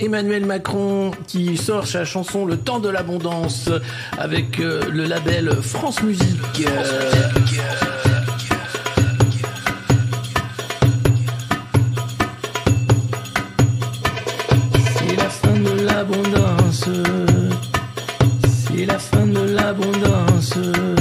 Emmanuel Macron qui sort sa chanson Le temps de l'abondance avec euh, le label France Musique. C'est la fin de l'abondance. C'est la fin de l'abondance.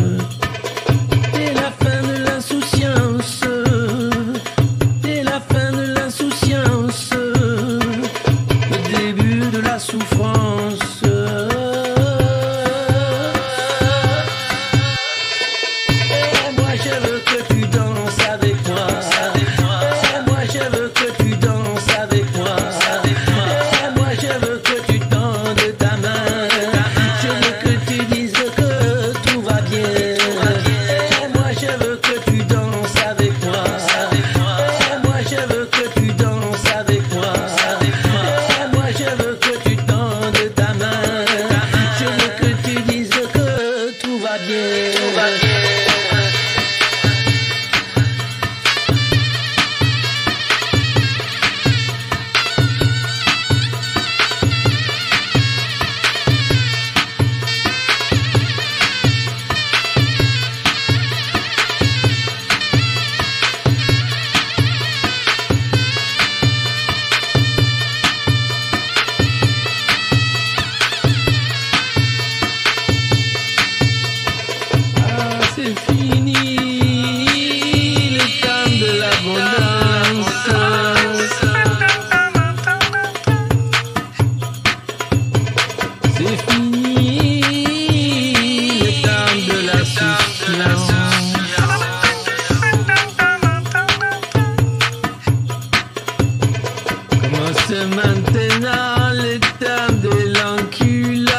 Commence maintenant le temps de l'enculance.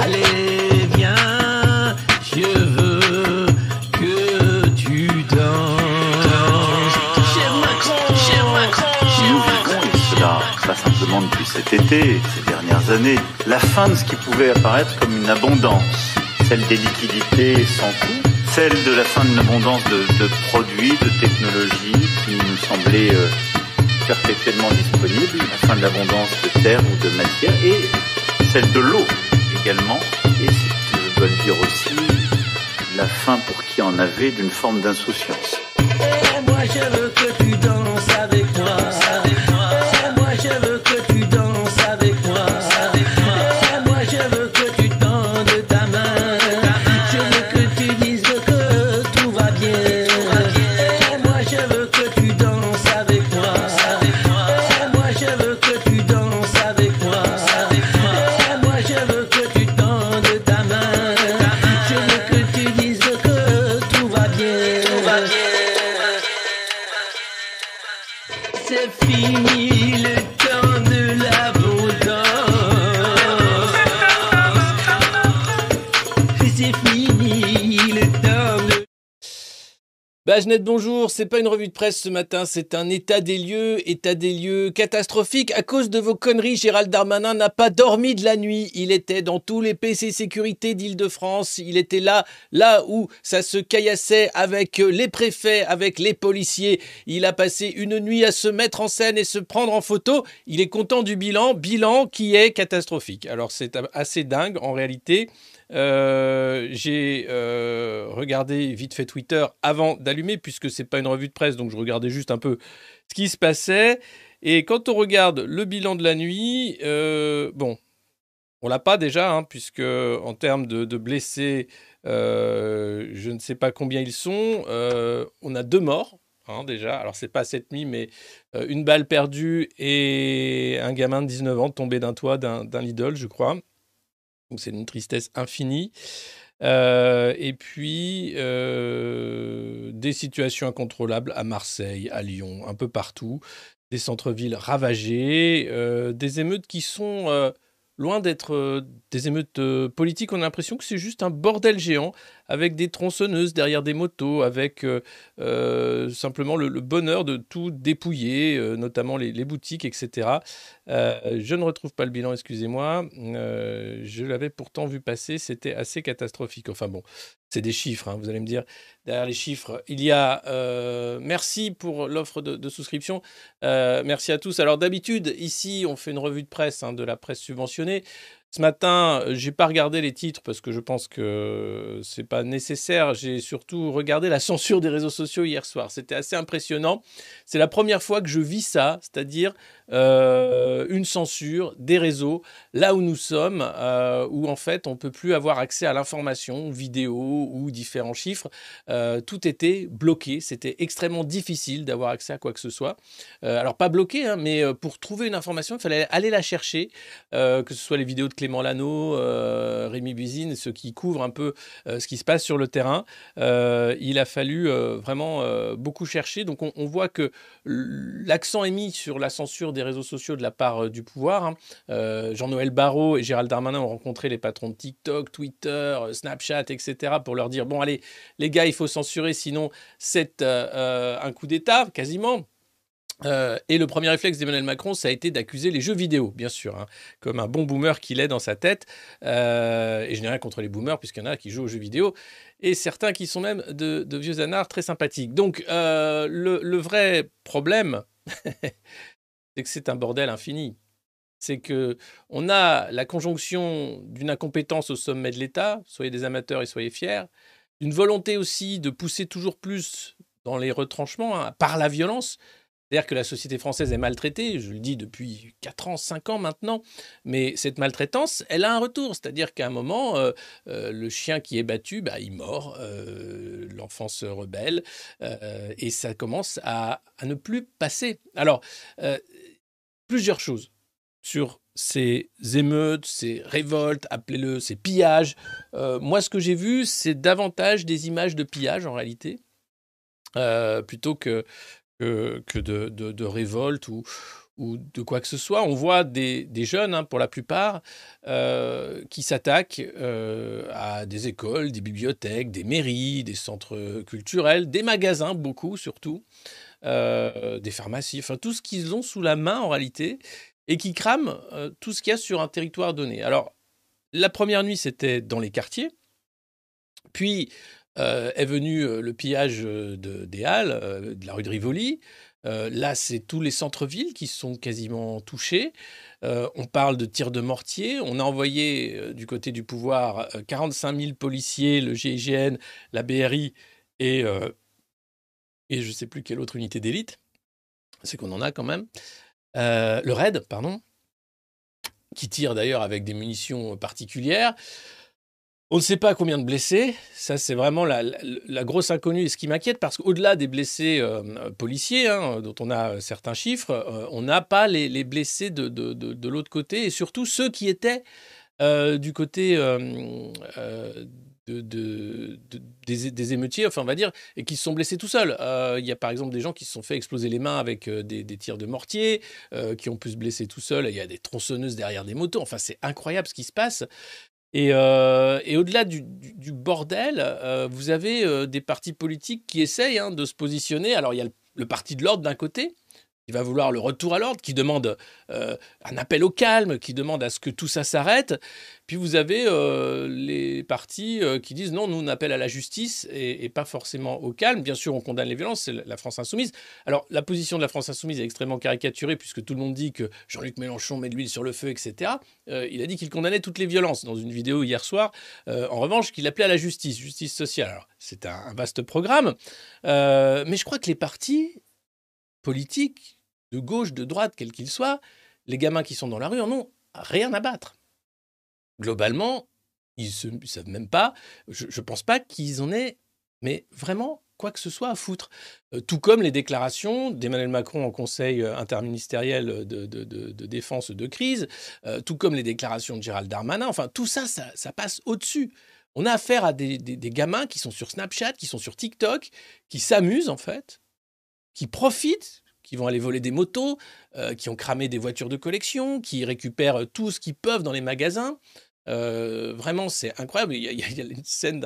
Allez, viens, je veux que tu danses. Cher Macron, cher Macron, cher Macron. cela pas simplement depuis cet été, ces dernières années, la fin de ce qui pouvait apparaître comme une abondance, celle des liquidités sans coût, celle de la fin d'une abondance de, de produits, de technologies qui nous semblaient euh, perpétuellement disponibles, la fin de l'abondance de terre ou de matière, et celle de l'eau également, et je dois le dire aussi, la fin pour qui en avait d'une forme d'insouciance. Jeannette, bonjour. C'est pas une revue de presse ce matin, c'est un état des lieux, état des lieux catastrophique. À cause de vos conneries, Gérald Darmanin n'a pas dormi de la nuit. Il était dans tous les PC sécurité d'Île-de-France. Il était là, là où ça se caillassait avec les préfets, avec les policiers. Il a passé une nuit à se mettre en scène et se prendre en photo. Il est content du bilan, bilan qui est catastrophique. Alors c'est assez dingue en réalité. Euh, j'ai euh, regardé vite fait Twitter avant d'allumer, puisque c'est pas une revue de presse, donc je regardais juste un peu ce qui se passait. Et quand on regarde le bilan de la nuit, euh, bon, on l'a pas déjà, hein, puisque en termes de, blessés, je ne sais pas combien ils sont. On a deux morts. hein, déjà, alors c'est pas cette nuit, mais une balle perdue et un gamin de 19 ans tombé d'un toit d'un d'un Lidl, je crois. Donc c'est une tristesse infinie. Euh, et puis euh, des situations incontrôlables à Marseille, à Lyon, un peu partout, des centres-villes ravagés, euh, des émeutes qui sont loin d'être des émeutes politiques. On a l'impression que c'est juste un bordel géant avec des tronçonneuses derrière des motos, avec euh, euh, simplement le, bonheur de tout dépouiller, euh, notamment les, boutiques, etc. Je ne retrouve pas le bilan, excusez-moi. Je l'avais pourtant vu passer, c'était assez catastrophique. Enfin bon, C'est des chiffres, hein, vous allez me dire. Derrière les chiffres, il y a. merci pour l'offre de, souscription. Merci à tous. Alors, d'habitude, ici, on fait une revue de presse hein, de la presse subventionnée. Ce matin, euh, j'ai pas regardé les titres parce que je pense que c'est pas nécessaire. J'ai surtout regardé la censure des réseaux sociaux hier soir. C'était assez impressionnant. C'est la première fois que je vis ça, c'est-à-dire euh, une censure des réseaux là où nous sommes, euh, où en fait on peut plus avoir accès à l'information, vidéo ou différents chiffres. Euh, tout était bloqué. C'était extrêmement difficile d'avoir accès à quoi que ce soit. Alors pas bloqué, hein, mais pour trouver une information, il fallait aller la chercher, que ce soit les vidéos de Clément Lano, Rémi Buzine, ceux qui couvrent un peu ce qui se passe sur le terrain. Il a fallu vraiment beaucoup chercher. Donc on, on voit que l'accent est mis sur la censure des réseaux sociaux de la part euh, du pouvoir. hein. Euh, Jean-Noël Barrot et Gérald Darmanin ont rencontré les patrons de TikTok, Twitter, euh, Snapchat, etc. pour leur dire, bon allez, les gars, il faut censurer, sinon c'est un coup d'État, quasiment. Et le premier réflexe d'Emmanuel Macron, ça a été d'accuser les jeux vidéo, bien sûr, hein, comme un bon boomer qu'il est dans sa tête. Et je n'ai rien contre les boomers, puisqu'il y en a qui jouent aux jeux vidéo, et certains qui sont même de, vieux anards très sympathiques. Donc, le vrai problème, c'est que c'est un bordel infini. C'est que on a la conjonction d'une incompétence au sommet de l'État, soyez des amateurs et soyez fiers, d'une volonté aussi de pousser toujours plus dans les retranchements hein, par la violence. C'est-à-dire que la société française est maltraitée, je le dis depuis 4 ans, 5 ans maintenant, mais cette maltraitance, elle a un retour. C'est-à-dire qu'à un moment, euh, euh, le chien qui est battu, bah, il mord, euh, l'enfant se rebelle, euh, et ça commence à, à ne plus passer. Alors, plusieurs choses sur ces émeutes, ces révoltes, appelez-le ces pillages. Euh, moi, ce que j'ai vu, c'est davantage des images de pillage en réalité, euh, plutôt que, que, de, de, ou, ou de quoi que ce soit. On voit des, des jeunes, hein, pour la plupart, euh, qui s'attaquent à des écoles, des bibliothèques, des mairies, des centres culturels, des magasins, beaucoup surtout, euh, des pharmacies, enfin tout ce qu'ils ont sous la main en réalité, et qui crament euh, tout ce qu'il y a sur un territoire donné. Alors, la première nuit, c'était dans les quartiers. Puis euh, est venu le pillage de, des Halles, de la rue de Rivoli. Là, c'est tous les centres-villes qui sont quasiment touchés. On parle de tirs de mortier. On a envoyé du côté du pouvoir euh, 45 000 policiers, le GIGN, la BRI et, et je ne sais plus quelle autre unité d'élite. C'est qu'on en a quand même. Euh, le RAID, pardon, qui tire d'ailleurs avec des munitions particulières. On ne sait pas combien de blessés. Ça, c'est vraiment la, grosse inconnue et ce qui m'inquiète parce qu'au-delà des blessés euh, policiers, hein, dont on a certains chiffres, euh, on n'a pas les, les blessés de, l'autre côté et surtout ceux qui étaient du côté de, de- de- des, émeutiers, enfin on va dire, et qui se sont blessés tout seuls. Euh, Il y a par exemple des gens qui se sont fait exploser les mains avec euh, des, tirs de mortier, euh, qui ont pu se blesser tout seuls. Il y a des tronçonneuses derrière des motos. Enfin, c'est incroyable ce qui se passe. Et, au-delà du, bordel, vous avez des partis politiques qui essayent hein, de se positionner. Alors, il y a le parti de l'ordre d'un côté, qui va vouloir le retour à l'ordre, qui demande euh, un appel au calme, qui demande à ce que tout ça s'arrête. Puis vous avez euh, les partis euh, qui disent non, nous on appelle à la justice et, pas forcément au calme. Bien sûr, on condamne les violences, c'est la- France insoumise. Alors, la position de la France insoumise est extrêmement caricaturée, puisque tout le monde dit que Jean-Luc Mélenchon met de l'huile sur le feu, etc. Il a dit qu'il condamnait toutes les violences dans une vidéo hier soir. En revanche, qu'il appelait à la justice, justice sociale. C'est un, vaste programme. Mais je crois que les partis politiques, de gauche, de droite, quels qu'ils soient, les gamins qui sont dans la rue en ont rien à battre. Globalement, ils ne savent même pas, je ne pense pas qu'ils en aient, mais vraiment quoi que ce soit à foutre. Euh, tout comme les déclarations d'Emmanuel Macron en conseil euh, interministériel de, de- défense de crise, euh, tout comme les déclarations de Gérald Darmanin, enfin tout ça, ça, passe au-dessus. On a affaire à des gamins qui sont sur Snapchat, qui sont sur TikTok, qui s'amusent en fait, qui profitent, qui vont aller voler des motos, euh, qui ont cramé des voitures de collection, qui récupèrent tout ce qu'ils peuvent dans les magasins. Euh, vraiment, c'est incroyable. Il y, a, une scène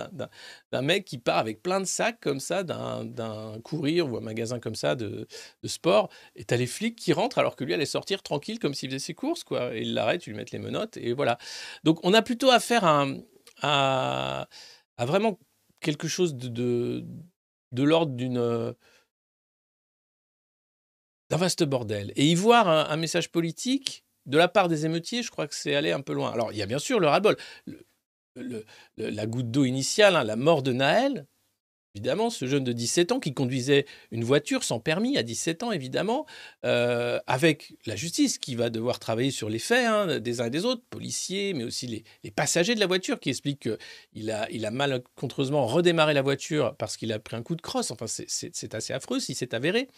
d'un- mec qui part avec plein de sacs comme ça, d'un courir ou un magasin comme ça de, sport. Et t'as les flics qui rentrent alors que lui allait sortir tranquille comme s'il faisait ses courses. quoi. Et il l'arrête, il lui met les menottes et voilà. Donc on a plutôt affaire à, vraiment quelque chose de, de, l'ordre d'une d'un vaste bordel. Et y voir un, message politique de la part des émeutiers, je crois que c'est aller un peu loin. Alors, il y a bien sûr le ras-le-bol. Le- le- le- la goutte d'eau initiale, hein, la mort de Naël, évidemment, ce jeune de 17 ans qui conduisait une voiture sans permis à 17 ans, évidemment, euh, avec la justice qui va devoir travailler sur les faits hein, des uns et des autres, policiers, mais aussi les, passagers de la voiture qui expliquent qu'il a, il a malencontreusement redémarré la voiture parce qu'il a pris un coup de crosse. Enfin, c'est- assez affreux si c'est avéré.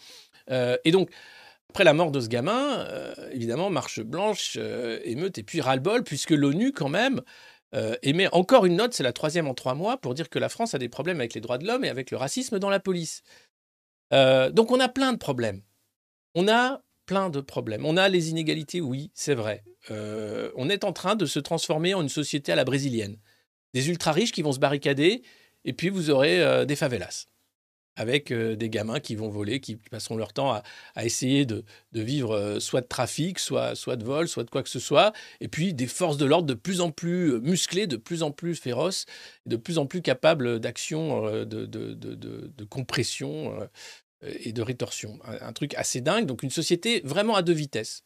Euh, et donc, après la mort de ce gamin, euh, évidemment, marche blanche, émeute et puis ras-le-bol, puisque l'ONU, quand même, euh, émet encore une note, c'est la troisième en trois mois, pour dire que la France a des problèmes avec les droits de l'homme et avec le racisme dans la police. Euh, donc on a plein de problèmes. On a plein de problèmes. On a les inégalités, oui, c'est vrai. Euh, on est en train de se transformer en une société à la brésilienne. Des ultra-riches qui vont se barricader, et puis vous aurez euh, des favelas avec euh, des gamins qui vont voler, qui passeront leur temps à, essayer de, vivre euh, soit de trafic, soit, de vol, soit de quoi que ce soit, et puis des forces de l'ordre de plus en plus euh, musclées, de plus en plus féroces, de plus en plus capables d'action, euh, de, compression et de rétorsion. Un, un truc assez dingue, donc une société vraiment à deux vitesses.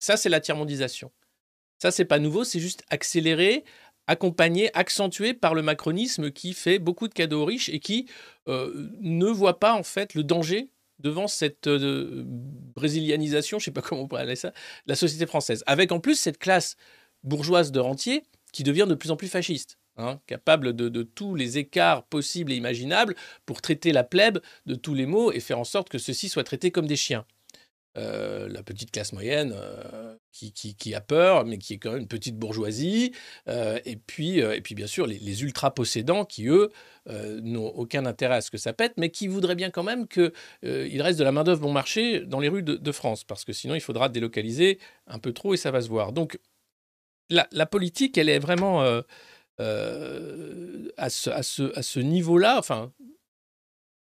Ça, c'est la tiers-mondisation. Ça, c'est pas nouveau, c'est juste accéléré, accompagné, accentué par le macronisme qui fait beaucoup de cadeaux aux riches et qui euh, ne voit pas en fait le danger devant cette euh, brésilianisation, je sais pas comment on pourrait appeler ça, de la société française. Avec en plus cette classe bourgeoise de rentiers qui devient de plus en plus fasciste. hein, capable de, de tous les écarts possibles et imaginables pour traiter la plèbe de tous les maux et faire en sorte que ceux-ci soient traités comme des chiens. Euh, la petite classe moyenne euh, qui, qui- a peur, mais qui est quand même une petite bourgeoisie. Euh, et, puis, et puis, bien sûr, les, ultra-possédants qui, eux, n'ont aucun intérêt à ce que ça pète, mais qui voudraient bien quand même qu'il reste de la main-d'œuvre bon marché dans les rues de, France, parce que sinon, il faudra délocaliser un peu trop et ça va se voir. Donc, la, la politique, elle est vraiment à ce, à ce- à ce niveau-là, enfin,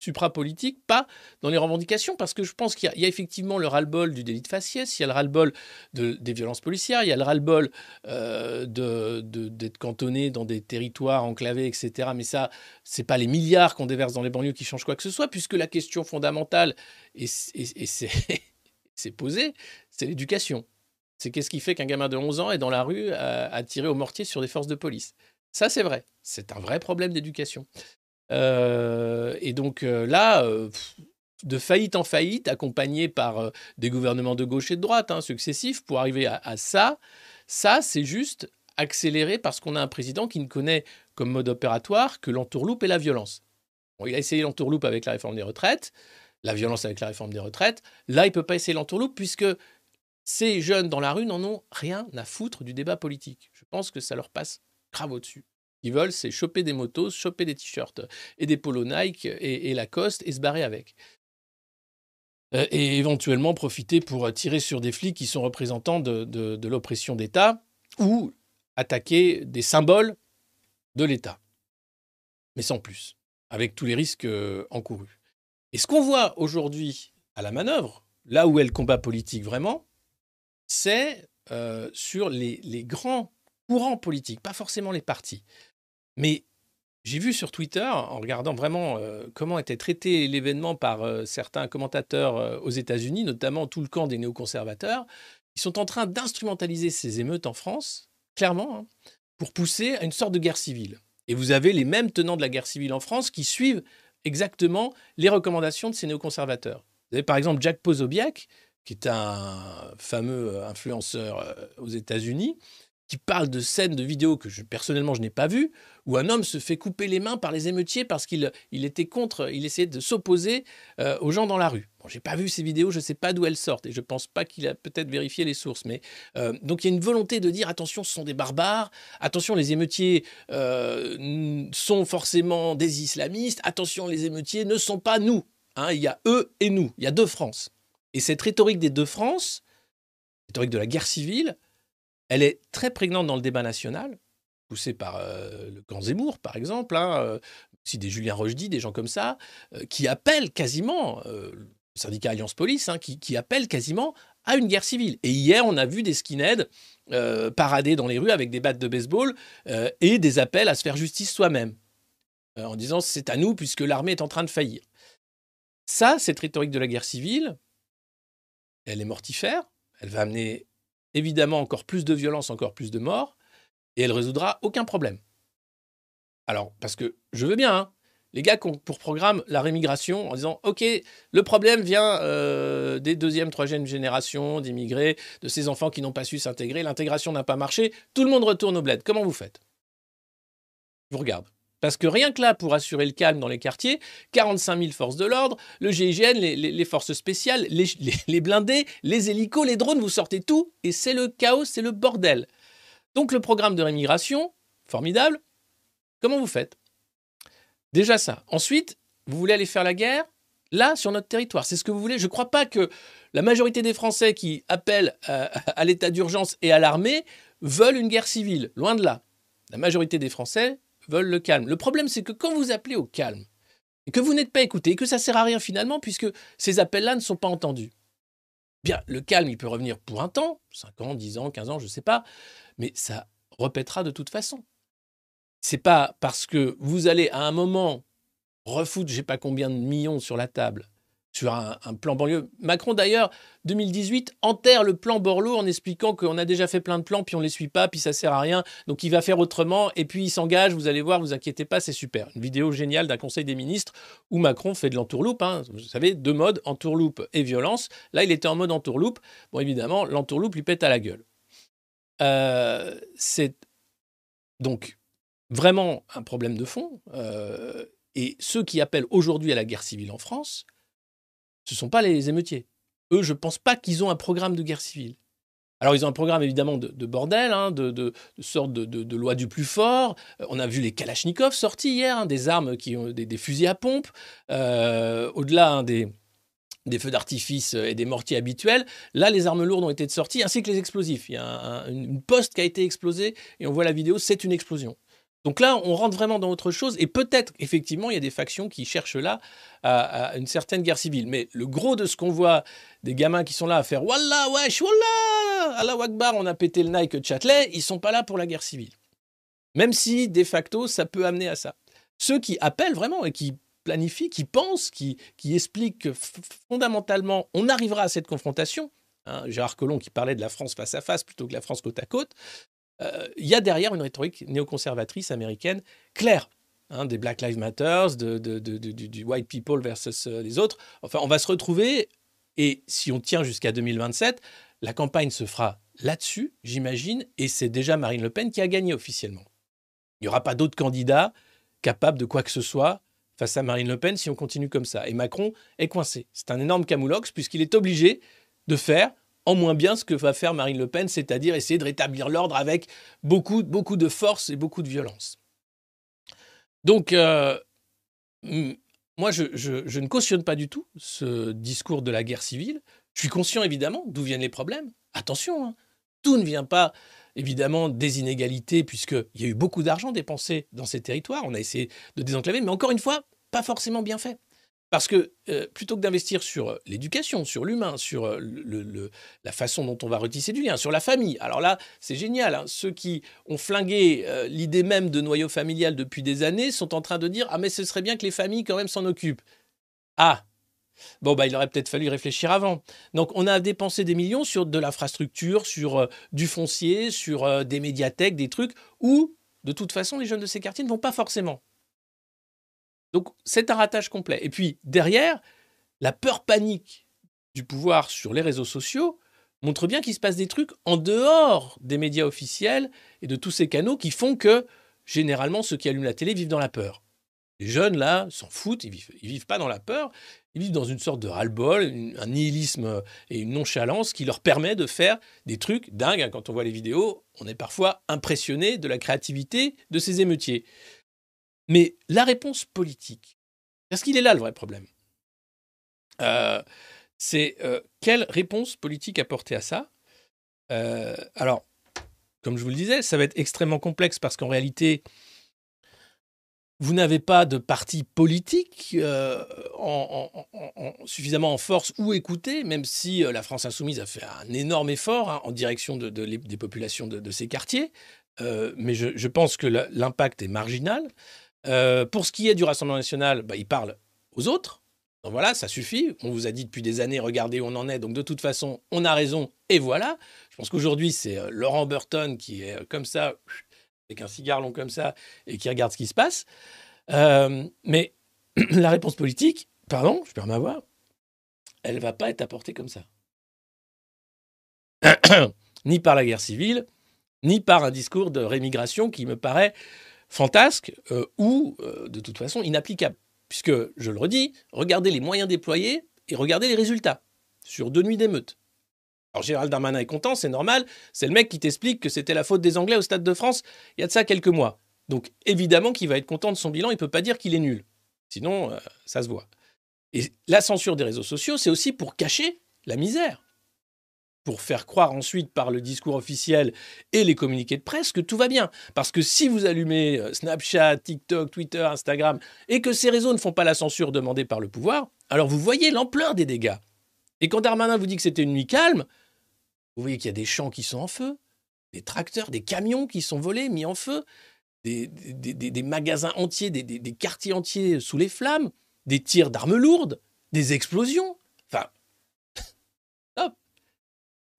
suprapolitique, pas dans les revendications, parce que je pense qu'il y, a- effectivement le ras-le-bol du délit de faciès, il y a le ras-le-bol de- des violences policières, il y a le ras-le-bol euh, d'être cantonné dans des territoires enclavés, etc. Mais ça, c'est pas les milliards qu'on déverse dans les banlieues qui changent quoi que ce soit, puisque la question fondamentale, et, c'est c'est posé, c'est l'éducation. C'est qu'est-ce qui fait qu'un gamin de 11 ans est dans la rue à, à tirer au mortier sur des forces de police. Ça, c'est vrai. C'est un vrai problème d'éducation. Euh, et donc euh, là, euh, de faillite en faillite, accompagné par des gouvernements de gauche et de droite hein, successifs, pour arriver à, ça, ça, c'est juste accéléré parce qu'on a un président qui ne connaît comme mode opératoire que l'entourloupe et la violence. Il a essayé l'entourloupe avec la réforme des retraites, la violence avec la réforme des retraites. Là, il peut pas essayer l'entourloupe puisque ces jeunes dans la rue n'en ont rien à foutre du débat politique. Je pense que ça leur passe grave au-dessus. Qu'ils veulent, c'est choper des motos, choper des t-shirts et des polos Nike et, Lacoste et se barrer avec. Euh, et éventuellement profiter pour tirer sur des flics qui sont représentants de, l'oppression d'État ou attaquer des symboles de l'État. Mais sans plus, avec tous les risques euh, encourus. Et ce qu'on voit aujourd'hui à la manœuvre, là où est le combat politique vraiment, c'est euh, sur les grands courants politiques, pas forcément les partis. Mais j'ai vu sur Twitter, en regardant vraiment euh, comment était traité l'événement par euh, certains commentateurs euh, aux États-Unis, notamment tout le camp des néoconservateurs, ils sont en train d'instrumentaliser ces émeutes en France, clairement, hein, pour pousser à une sorte de guerre civile. Et vous avez les mêmes tenants de la guerre civile en France qui suivent exactement les recommandations de ces néoconservateurs. Vous avez par exemple Jack Posobiec, qui est un fameux influenceur aux États-Unis, qui parle de scènes de vidéos que je, personnellement je n'ai pas vues, où un homme se fait couper les mains par les émeutiers parce qu'il il était contre, il essayait de s'opposer euh, aux gens dans la rue. Bon, j'ai pas vu ces vidéos, je ne sais pas d'où elles sortent et je pense pas qu'il a peut-être vérifié les sources. Mais euh, donc il y a une volonté de dire attention, ce sont des barbares, attention, les émeutiers euh, sont forcément des islamistes, attention, les émeutiers ne sont pas nous. Hein, il y a eux et nous, il y a deux France. Et cette rhétorique des deux France, rhétorique de la guerre civile, elle est très prégnante dans le débat national, poussée par euh, le grand Zemmour, par exemple, hein, euh, aussi des Julien Rochdy, des gens comme ça, euh, qui appellent quasiment, le syndicat Alliance Police, hein, qui, qui appellent quasiment à une guerre civile. Et hier, on a vu des skinheads parader dans les rues avec des battes de baseball et des appels à se faire justice soi-même. en disant c'est à nous puisque l'armée est en train de faillir. Ça, cette rhétorique de la guerre civile, elle est mortifère, elle va amener évidemment encore plus de violence, encore plus de morts, et elle résoudra aucun problème. Alors, parce que je veux bien, hein, les gars qui ont pour programme la rémigration en disant OK, le problème vient euh, des deuxième, troisième générations d'immigrés, de ces enfants qui n'ont pas su s'intégrer, l'intégration n'a pas marché, tout le monde retourne au bled. Comment vous faites? Je vous regarde. Parce que rien que là, pour assurer le calme dans les quartiers, 45 000 forces de l'ordre, le GIGN, les, forces spéciales, les, blindés, les hélicos, les drones, vous sortez tout et c'est le chaos, c'est le bordel. Donc le programme de rémigration, formidable. Comment vous faites? Déjà ça. Ensuite, vous voulez aller faire la guerre? Là, sur notre territoire. C'est ce que vous voulez. Je ne crois pas que la majorité des Français qui appellent à, l'état d'urgence et à l'armée veulent une guerre civile. Loin de là. La majorité des Français veulent le calme. Le problème, c'est que quand vous appelez au calme, que vous n'êtes pas écouté, que ça ne sert à rien finalement, puisque ces appels-là ne sont pas entendus, bien, le calme, il peut revenir pour un temps, 5 ans, 10 ans, 15 ans, je ne sais pas, mais ça répétera de toute façon c'est pas parce que vous allez à un moment refoutre, je sais pas combien de millions sur la table, sur un, plan banlieue. Macron, d'ailleurs, 2018, enterre le plan Borloo en expliquant qu'on a déjà fait plein de plans, puis on ne les suit pas, puis ça sert à rien, donc il va faire autrement, et puis il s'engage, vous allez voir, vous inquiétez pas, c'est super. Une vidéo géniale d'un conseil des ministres où Macron fait de l'entourloupe, hein. vous savez, deux modes, entourloupe et violence. Là, il était en mode entourloupe. Bon, évidemment, l'entourloupe lui pète à la gueule. Euh, c'est donc vraiment un problème de fond. Euh, et ceux qui appellent aujourd'hui à la guerre civile en France, ce ne sont pas les émeutiers. Eux, je ne pense pas qu'ils ont un programme de guerre civile. Alors, ils ont un programme évidemment de, bordel, hein, de, de, sorte de, loi du plus fort. Euh, on a vu les Kalachnikovs sortis hier, hein, des armes qui ont des, fusils à pompe. Euh, au-delà hein, des, des feux d'artifice et des mortiers habituels. Là, les armes lourdes ont été sorties, ainsi que les explosifs. Il y a une poste qui a été explosée, et on voit la vidéo, c'est une explosion. Donc là, on rentre vraiment dans autre chose, et peut-être, effectivement, il y a des factions qui cherchent là à, une certaine guerre civile. Mais le gros de ce qu'on voit, des gamins qui sont là à faire Wallah, wesh, Wallah, Allah Akbar, on a pété le Nike Châtelet, ils sont pas là pour la guerre civile. Même si, de facto, ça peut amener à ça. Ceux qui appellent vraiment et qui planifient, qui pensent, qui, expliquent que fondamentalement, on arrivera à cette confrontation, hein, Gérard Collomb qui parlait de la France face à face plutôt que la France côte à côte, il y a derrière une rhétorique néoconservatrice américaine claire. Hein, des Black Lives Matter, du, white people versus euh, les autres. Enfin, on va se retrouver, et si on tient jusqu'à 2027, la campagne se fera là-dessus, j'imagine, et c'est déjà Marine Le Pen qui a gagné officiellement. Il n'y aura pas d'autres candidats capables de quoi que ce soit face à Marine Le Pen si on continue comme ça. Et Macron est coincé. C'est un énorme camoulox puisqu'il est obligé de faire en moins bien ce que va faire Marine Le Pen, c'est-à-dire essayer de rétablir l'ordre avec beaucoup, de force et beaucoup de violence. Donc, euh, moi, je, ne cautionne pas du tout ce discours de la guerre civile. Je suis conscient, évidemment, d'où viennent les problèmes. Attention, hein, tout ne vient pas, évidemment, des inégalités, puisqu'il y a eu beaucoup d'argent dépensé dans ces territoires. On a essayé de désenclaver, mais encore une fois, pas forcément bien fait. Parce que euh, plutôt que d'investir sur euh, l'éducation, sur l'humain, sur euh, la façon dont on va retisser du lien, sur la famille, alors là, c'est génial. Hein. ceux qui ont flingué l'idée même de noyau familial depuis des années sont en train de dire Ah, mais ce serait bien que les familles quand même s'en occupent. Ah Bon, bah, il aurait peut-être fallu réfléchir avant. Donc, on a dépensé des millions sur de l'infrastructure, sur du foncier, sur des médiathèques, des trucs où, de toute façon, les jeunes de ces quartiers ne vont pas forcément. Donc c'est un ratage complet. Et puis derrière, la peur panique du pouvoir sur les réseaux sociaux montre bien qu'il se passe des trucs en dehors des médias officiels et de tous ces canaux qui font que généralement ceux qui allument la télé vivent dans la peur. Les jeunes là s'en foutent, ils vivent, vivent pas dans la peur, ils vivent dans une sorte de ras-le-bol, un nihilisme et une nonchalance qui leur permet de faire des trucs dingues. Hein. Quand on voit les vidéos, on est parfois impressionné de la créativité de ces émeutiers. Mais la réponse politique, parce qu'il est là le vrai problème, euh, c'est euh, quelle réponse politique apporter à ça euh, Alors, comme je vous le disais, ça va être extrêmement complexe parce qu'en réalité, vous n'avez pas de parti politique suffisamment en force ou écouté, même si la France insoumise a fait un énorme effort hein, en direction des populations de, ces quartiers. mais je, je pense que l'impact est marginal. Euh, pour ce qui est du Rassemblement national, bah, il parle aux autres. Donc voilà, ça suffit. On vous a dit depuis des années, regardez où on en est. Donc de toute façon, on a raison. Et voilà. Je pense qu'aujourd'hui, c'est euh, Laurent Burton qui est euh, comme ça, avec un cigare long comme ça, et qui regarde ce qui se passe. mais la réponse politique, pardon, je peux m'avoir, elle va pas être apportée comme ça. ni par la guerre civile, ni par un discours de rémigration qui me paraît fantasque euh, ou, euh, de toute façon, inapplicable. Puisque, je le redis, regardez les moyens déployés et regardez les résultats sur deux nuits d'émeute. Alors Gérald Darmanin est content, c'est normal, c'est le mec qui t'explique que c'était la faute des Anglais au Stade de France il y a de ça quelques mois. Donc évidemment qu'il va être content de son bilan, il ne peut pas dire qu'il est nul. Sinon, euh, ça se voit. Et la censure des réseaux sociaux, c'est aussi pour cacher la misère pour faire croire ensuite par le discours officiel et les communiqués de presse que tout va bien. Parce que si vous allumez euh, Snapchat, TikTok, Twitter, Instagram, et que ces réseaux ne font pas la censure demandée par le pouvoir, alors vous voyez l'ampleur des dégâts. Et quand Darmanin vous dit que c'était une nuit calme, vous voyez qu'il y a des champs qui sont en feu, des tracteurs, des camions qui sont volés, mis en feu, des, des magasins entiers, des quartiers entiers sous les flammes, des tirs d'armes lourdes, des explosions. Enfin,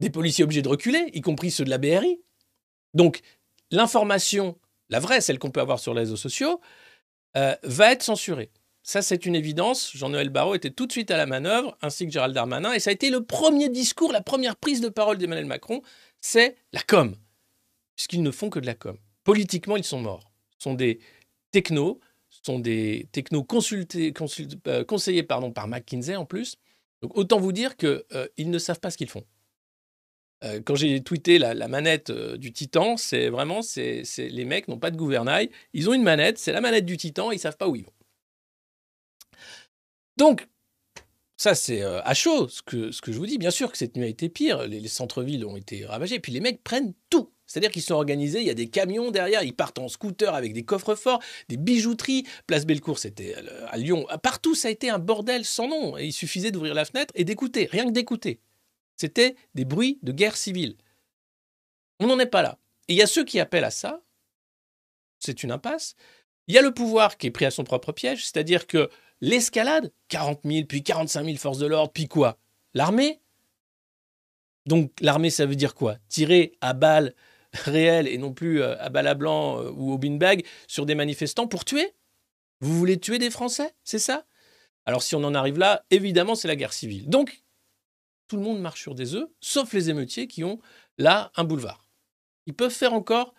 des policiers obligés de reculer, y compris ceux de la BRI. Donc, l'information, la vraie, celle qu'on peut avoir sur les réseaux sociaux, euh, va être censurée. Ça, c'est une évidence. Jean-Noël Barrot était tout de suite à la manœuvre, ainsi que Gérald Darmanin. Et ça a été le premier discours, la première prise de parole d'Emmanuel Macron, c'est la com. Puisqu'ils ne font que de la com. Politiquement, ils sont morts. Ce sont des technos, sont des technos consultés, euh, conseillés pardon, par McKinsey en plus. Donc autant vous dire qu'ils euh, ne savent pas ce qu'ils font. Euh, quand j'ai tweeté la, manette euh, du Titan, c'est vraiment, c'est, les mecs n'ont pas de gouvernail, ils ont une manette, c'est la manette du Titan, ils savent pas où ils vont. Donc, ça c'est euh, à chaud ce que, je vous dis. Bien sûr que cette nuit a été pire, les, centres-villes ont été ravagés, puis les mecs prennent tout. C'est-à-dire qu'ils sont organisés, il y a des camions derrière, ils partent en scooter avec des coffres forts, des bijouteries. Place Bellecour, c'était à Lyon. Partout, ça a été un bordel sans nom. Et il suffisait d'ouvrir la fenêtre et d'écouter, rien que d'écouter. C'était des bruits de guerre civile. On n'en est pas là. Et il y a ceux qui appellent à ça. C'est une impasse. Il y a le pouvoir qui est pris à son propre piège, c'est-à-dire que l'escalade, 40 000, puis 45 000 forces de l'ordre, puis quoi? L'armée? Donc l'armée, ça veut dire quoi? Tirer à balles réelles et non plus euh, à balles à blanc euh, ou au beanbag sur des manifestants pour tuer? Vous voulez tuer des Français? C'est ça? Alors si on en arrive là, évidemment, c'est la guerre civile. Donc tout le monde marche sur des œufs, sauf les émeutiers qui ont là un boulevard. Ils peuvent faire encore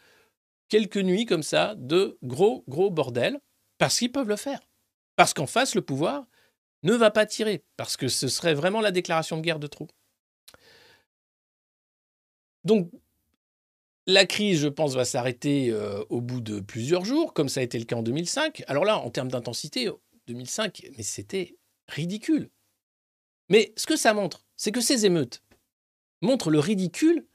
quelques nuits comme ça de gros, gros bordel, parce qu'ils peuvent le faire. Parce qu'en face, le pouvoir ne va pas tirer, parce que ce serait vraiment la déclaration de guerre de trop. Donc, la crise, je pense, va s'arrêter euh, au bout de plusieurs jours, comme ça a été le cas en 2005. Alors là, en termes d'intensité, 2005, mais c'était ridicule. Mais ce que ça montre, c'est que ces émeutes montrent le ridicule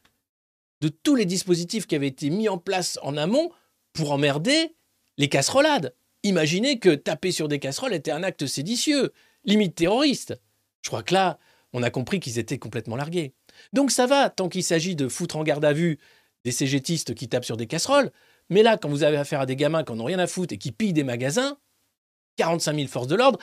de tous les dispositifs qui avaient été mis en place en amont pour emmerder les casserolades. Imaginez que taper sur des casseroles était un acte séditieux, limite terroriste. Je crois que là, on a compris qu'ils étaient complètement largués. Donc ça va, tant qu'il s'agit de foutre en garde à vue des cégétistes qui tapent sur des casseroles, mais là, quand vous avez affaire à des gamins qui n'ont rien à foutre et qui pillent des magasins, 45 000 forces de l'ordre,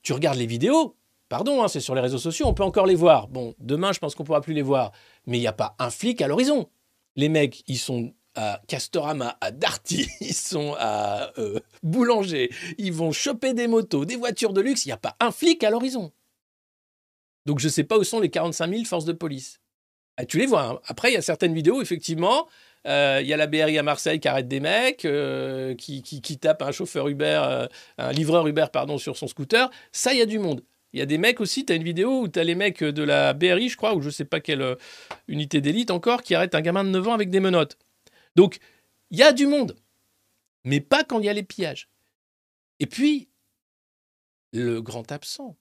tu regardes les vidéos, Pardon, hein, c'est sur les réseaux sociaux, on peut encore les voir. Bon, demain, je pense qu'on pourra plus les voir. Mais il n'y a pas un flic à l'horizon. Les mecs, ils sont à Castorama, à Darty, ils sont à euh, Boulanger, ils vont choper des motos, des voitures de luxe, il n'y a pas un flic à l'horizon. Donc je ne sais pas où sont les 45 000 forces de police. Ah, tu les vois. Hein. Après, il y a certaines vidéos, effectivement, euh, il y a la BRI à Marseille qui arrête des mecs, euh, qui, tape un chauffeur Uber, un livreur Uber, pardon, sur son scooter. Ça, il y a du monde. Il y a des mecs aussi, tu as une vidéo où tu as les mecs de la BRI, je crois, ou je sais pas quelle euh, unité d'élite encore, qui arrêtent un gamin de 9 ans avec des menottes. Donc, il y a du monde, mais pas quand il y a les pillages. Et puis, le grand absent,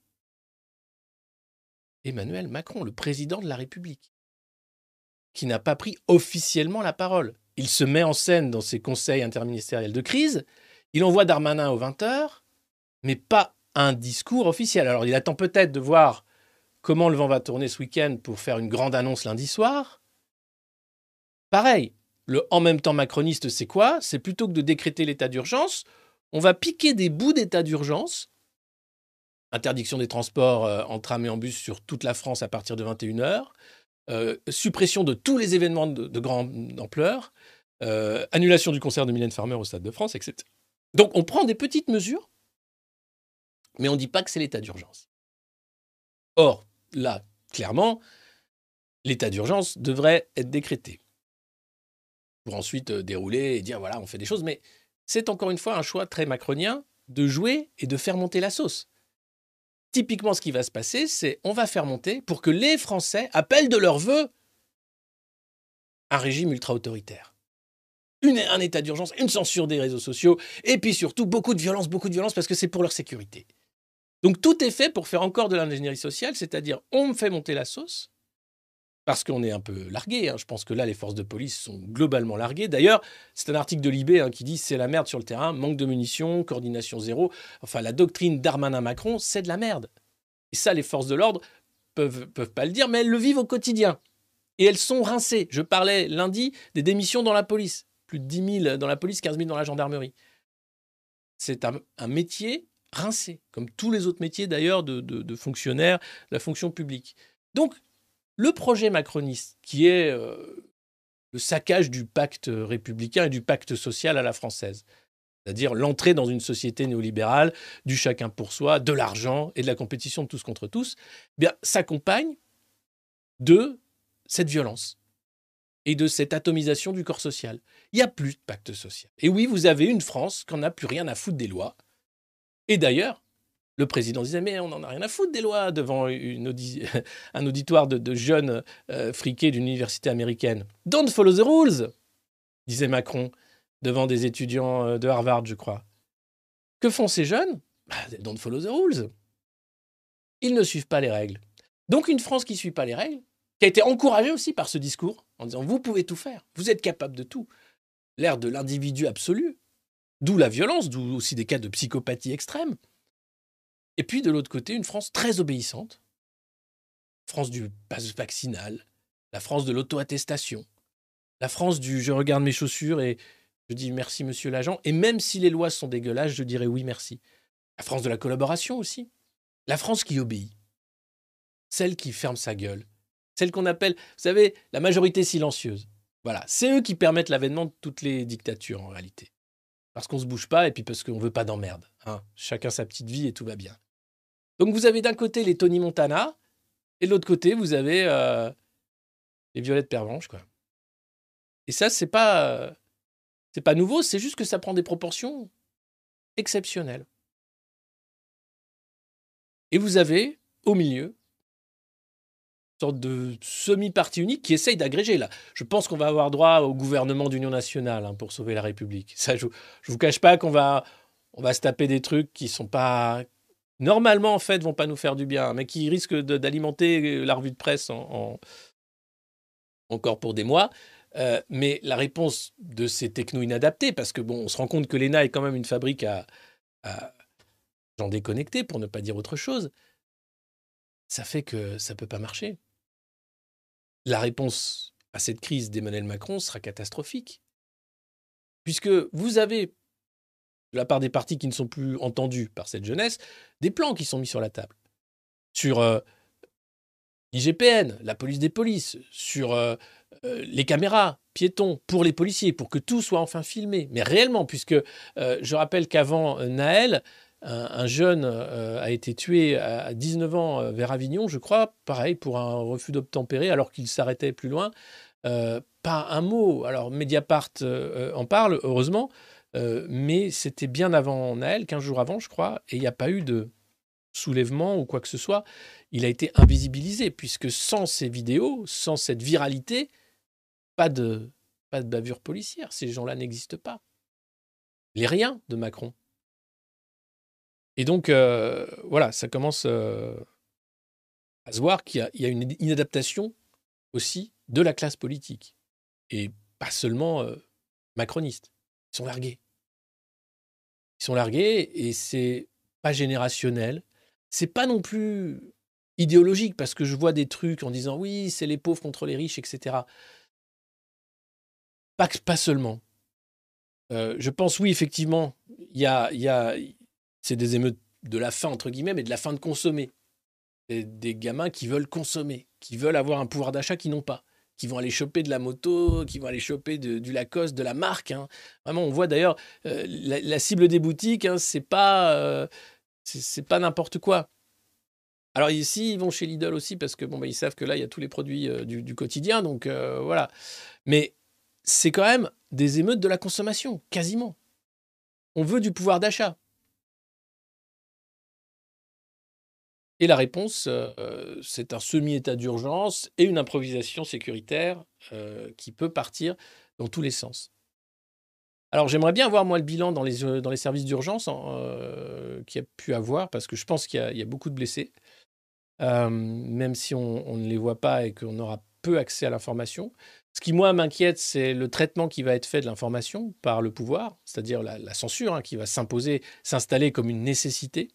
Emmanuel Macron, le président de la République, qui n'a pas pris officiellement la parole. Il se met en scène dans ses conseils interministériels de crise, il envoie Darmanin aux 20h, mais pas un discours officiel. Alors il attend peut-être de voir comment le vent va tourner ce week-end pour faire une grande annonce lundi soir. Pareil, le en même temps macroniste, c'est quoi? C'est plutôt que de décréter l'état d'urgence, on va piquer des bouts d'état d'urgence, interdiction des transports euh, en tram et en bus sur toute la France à partir de 21h, euh, suppression de tous les événements de, de grande ampleur, euh, annulation du concert de Mylène Farmer au Stade de France, etc. Donc on prend des petites mesures, mais on ne dit pas que c'est l'état d'urgence. Or, là, clairement, l'état d'urgence devrait être décrété pour ensuite euh, dérouler et dire voilà, on fait des choses. Mais c'est encore une fois un choix très macronien de jouer et de faire monter la sauce. Typiquement, ce qui va se passer, c'est on va faire monter pour que les Français appellent de leur vœu un régime ultra-autoritaire. Un état d'urgence, une censure des réseaux sociaux, et puis surtout beaucoup de violence, beaucoup de violence parce que c'est pour leur sécurité. Donc tout est fait pour faire encore de l'ingénierie sociale, c'est-à-dire on me fait monter la sauce, parce qu'on est un peu largué. hein. Je pense que là, les forces de police sont globalement larguées. D'ailleurs, c'est un article de Libé hein, qui dit c'est la merde sur le terrain, manque de munitions, coordination zéro. Enfin, la doctrine Darmanin-Macron, c'est de la merde. Et ça, les forces de l'ordre peuvent, peuvent pas le dire, mais elles le vivent au quotidien. Et elles sont rincées. Je parlais lundi des démissions dans la police. Plus de 10 000 dans la police, 15 000 dans la gendarmerie. C'est un, un métier rincé, comme tous les autres métiers d'ailleurs de, fonctionnaires, la fonction publique. Donc, le projet macroniste, qui est euh, le saccage du pacte républicain et du pacte social à la française, c'est-à-dire l'entrée dans une société néolibérale, du chacun pour soi, de l'argent et de la compétition de tous contre tous, eh bien, s'accompagne de cette violence et de cette atomisation du corps social. Il n'y a plus de pacte social. Et oui, vous avez une France qui n'a plus rien à foutre des lois. Et d'ailleurs, le président disait, mais on n'en a rien à foutre des lois devant un auditoire de, de jeunes euh, friqués d'une université américaine. Don't follow the rules, disait Macron devant des étudiants euh, de Harvard, je crois. Que font ces jeunes? Bah, Don't follow the rules. Ils ne suivent pas les règles. Donc une France qui ne suit pas les règles, qui a été encouragée aussi par ce discours, en disant, vous pouvez tout faire, vous êtes capable de tout. L'ère de l'individu absolu, d'où la violence, d'où aussi des cas de psychopathie extrême. Et puis de l'autre côté, une France très obéissante, France du pass vaccinal, la France de l'auto-attestation, la France du je regarde mes chaussures et je dis merci monsieur l'agent, et même si les lois sont dégueulasses, je dirais oui merci. La France de la collaboration aussi, la France qui obéit, celle qui ferme sa gueule, celle qu'on appelle, vous savez, la majorité silencieuse. Voilà, c'est eux qui permettent l'avènement de toutes les dictatures en réalité. Parce qu'on se bouge pas et puis parce qu'on veut pas d'emmerde. hein. Chacun sa petite vie et tout va bien. Donc vous avez d'un côté les Tony Montana et de l'autre côté vous avez euh, les Violettes Pervenches quoi. Et ça c'est pas euh, c'est pas nouveau, c'est juste que ça prend des proportions exceptionnelles. Et vous avez au milieu sorte de semi-parti unique qui essaye d'agréger là. Je pense qu'on va avoir droit au gouvernement d'union nationale hein, pour sauver la République. Ça, je, je vous cache pas qu'on va on va se taper des trucs qui sont pas normalement en fait vont pas nous faire du bien, mais qui risquent d'alimenter la revue de presse en, en- encore pour des mois. Euh, mais la réponse de ces technos inadaptés, parce que bon, on se rend compte que l'ENA est quand même une fabrique à, à gens déconnectés, pour ne pas dire autre chose, ça fait que ça peut pas marcher. La réponse à cette crise d'Emmanuel Macron sera catastrophique. Puisque vous avez, de la part des partis qui ne sont plus entendus par cette jeunesse, des plans qui sont mis sur la table. Sur euh, l'IGPN, la police des polices, sur euh, euh, les caméras piétons pour les policiers, pour que tout soit enfin filmé. Mais réellement, puisque je rappelle qu'avant Naël, un, un jeune euh, a été tué à à 19 ans euh, vers Avignon, je crois, pareil, pour un refus d'obtempérer, alors qu'il s'arrêtait plus loin. Euh, pas un mot. Alors, Mediapart en parle, heureusement, mais c'était bien avant Naël, 15 jours avant, je crois, et il n'y a pas eu de soulèvement ou quoi que ce soit. Il a été invisibilisé, puisque sans ces vidéos, sans cette viralité, pas de, pas de bavure policière. Ces gens-là n'existent pas. Les riens de Macron. Et donc, euh, voilà, ça commence euh, à se voir qu'il y a- une inadaptation aussi de la classe politique. Et pas seulement euh, macroniste. Ils sont largués. Ils sont largués et c'est pas générationnel. C'est pas non plus idéologique parce que je vois des trucs en disant oui, c'est les pauvres contre les riches, etc. Pas, seulement. Je pense, oui, effectivement, il y a, c'est des émeutes de la faim, entre guillemets, mais de la faim de consommer. Des, des gamins qui veulent consommer, qui veulent avoir un pouvoir d'achat qu'ils n'ont pas, qui vont aller choper de la moto, qui vont aller choper du Lacoste, de la marque. hein. Vraiment, on voit d'ailleurs euh, la, cible des boutiques, hein, c'est pas, euh, c'est pas n'importe quoi. Alors ici, ils vont chez Lidl aussi parce que bon, bah, ils savent que là, il y a tous les produits euh, du, quotidien, donc voilà. Mais c'est quand même des émeutes de la consommation, quasiment. On veut du pouvoir d'achat. Et la réponse, euh, c'est un semi-état d'urgence et une improvisation sécuritaire euh, qui peut partir dans tous les sens. Alors j'aimerais bien voir moi le bilan dans les, euh, services d'urgence hein, qu'il y a pu avoir, parce que je pense qu'il y, a- beaucoup de blessés, même si on, ne les voit pas et qu'on aura peu accès à l'information. Ce qui, moi, m'inquiète, c'est le traitement qui va être fait de l'information par le pouvoir, c'est-à-dire la, la censure hein, qui va s'imposer, s'installer comme une nécessité.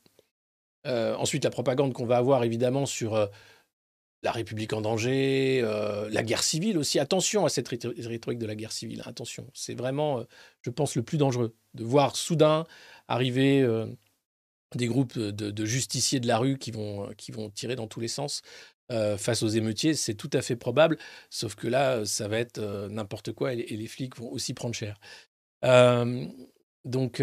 Euh, ensuite, la propagande qu'on va avoir, évidemment, sur euh, la République en danger, euh, la guerre civile aussi. Attention à cette rhéto- rhétorique de la guerre civile. hein, Attention, c'est vraiment, je pense, le plus dangereux de voir soudain arriver des groupes de, justiciers de la rue qui vont, qui vont tirer dans tous les sens face aux émeutiers. C'est tout à fait probable, sauf que là, ça va être n'importe quoi et, et les flics vont aussi prendre cher. Donc,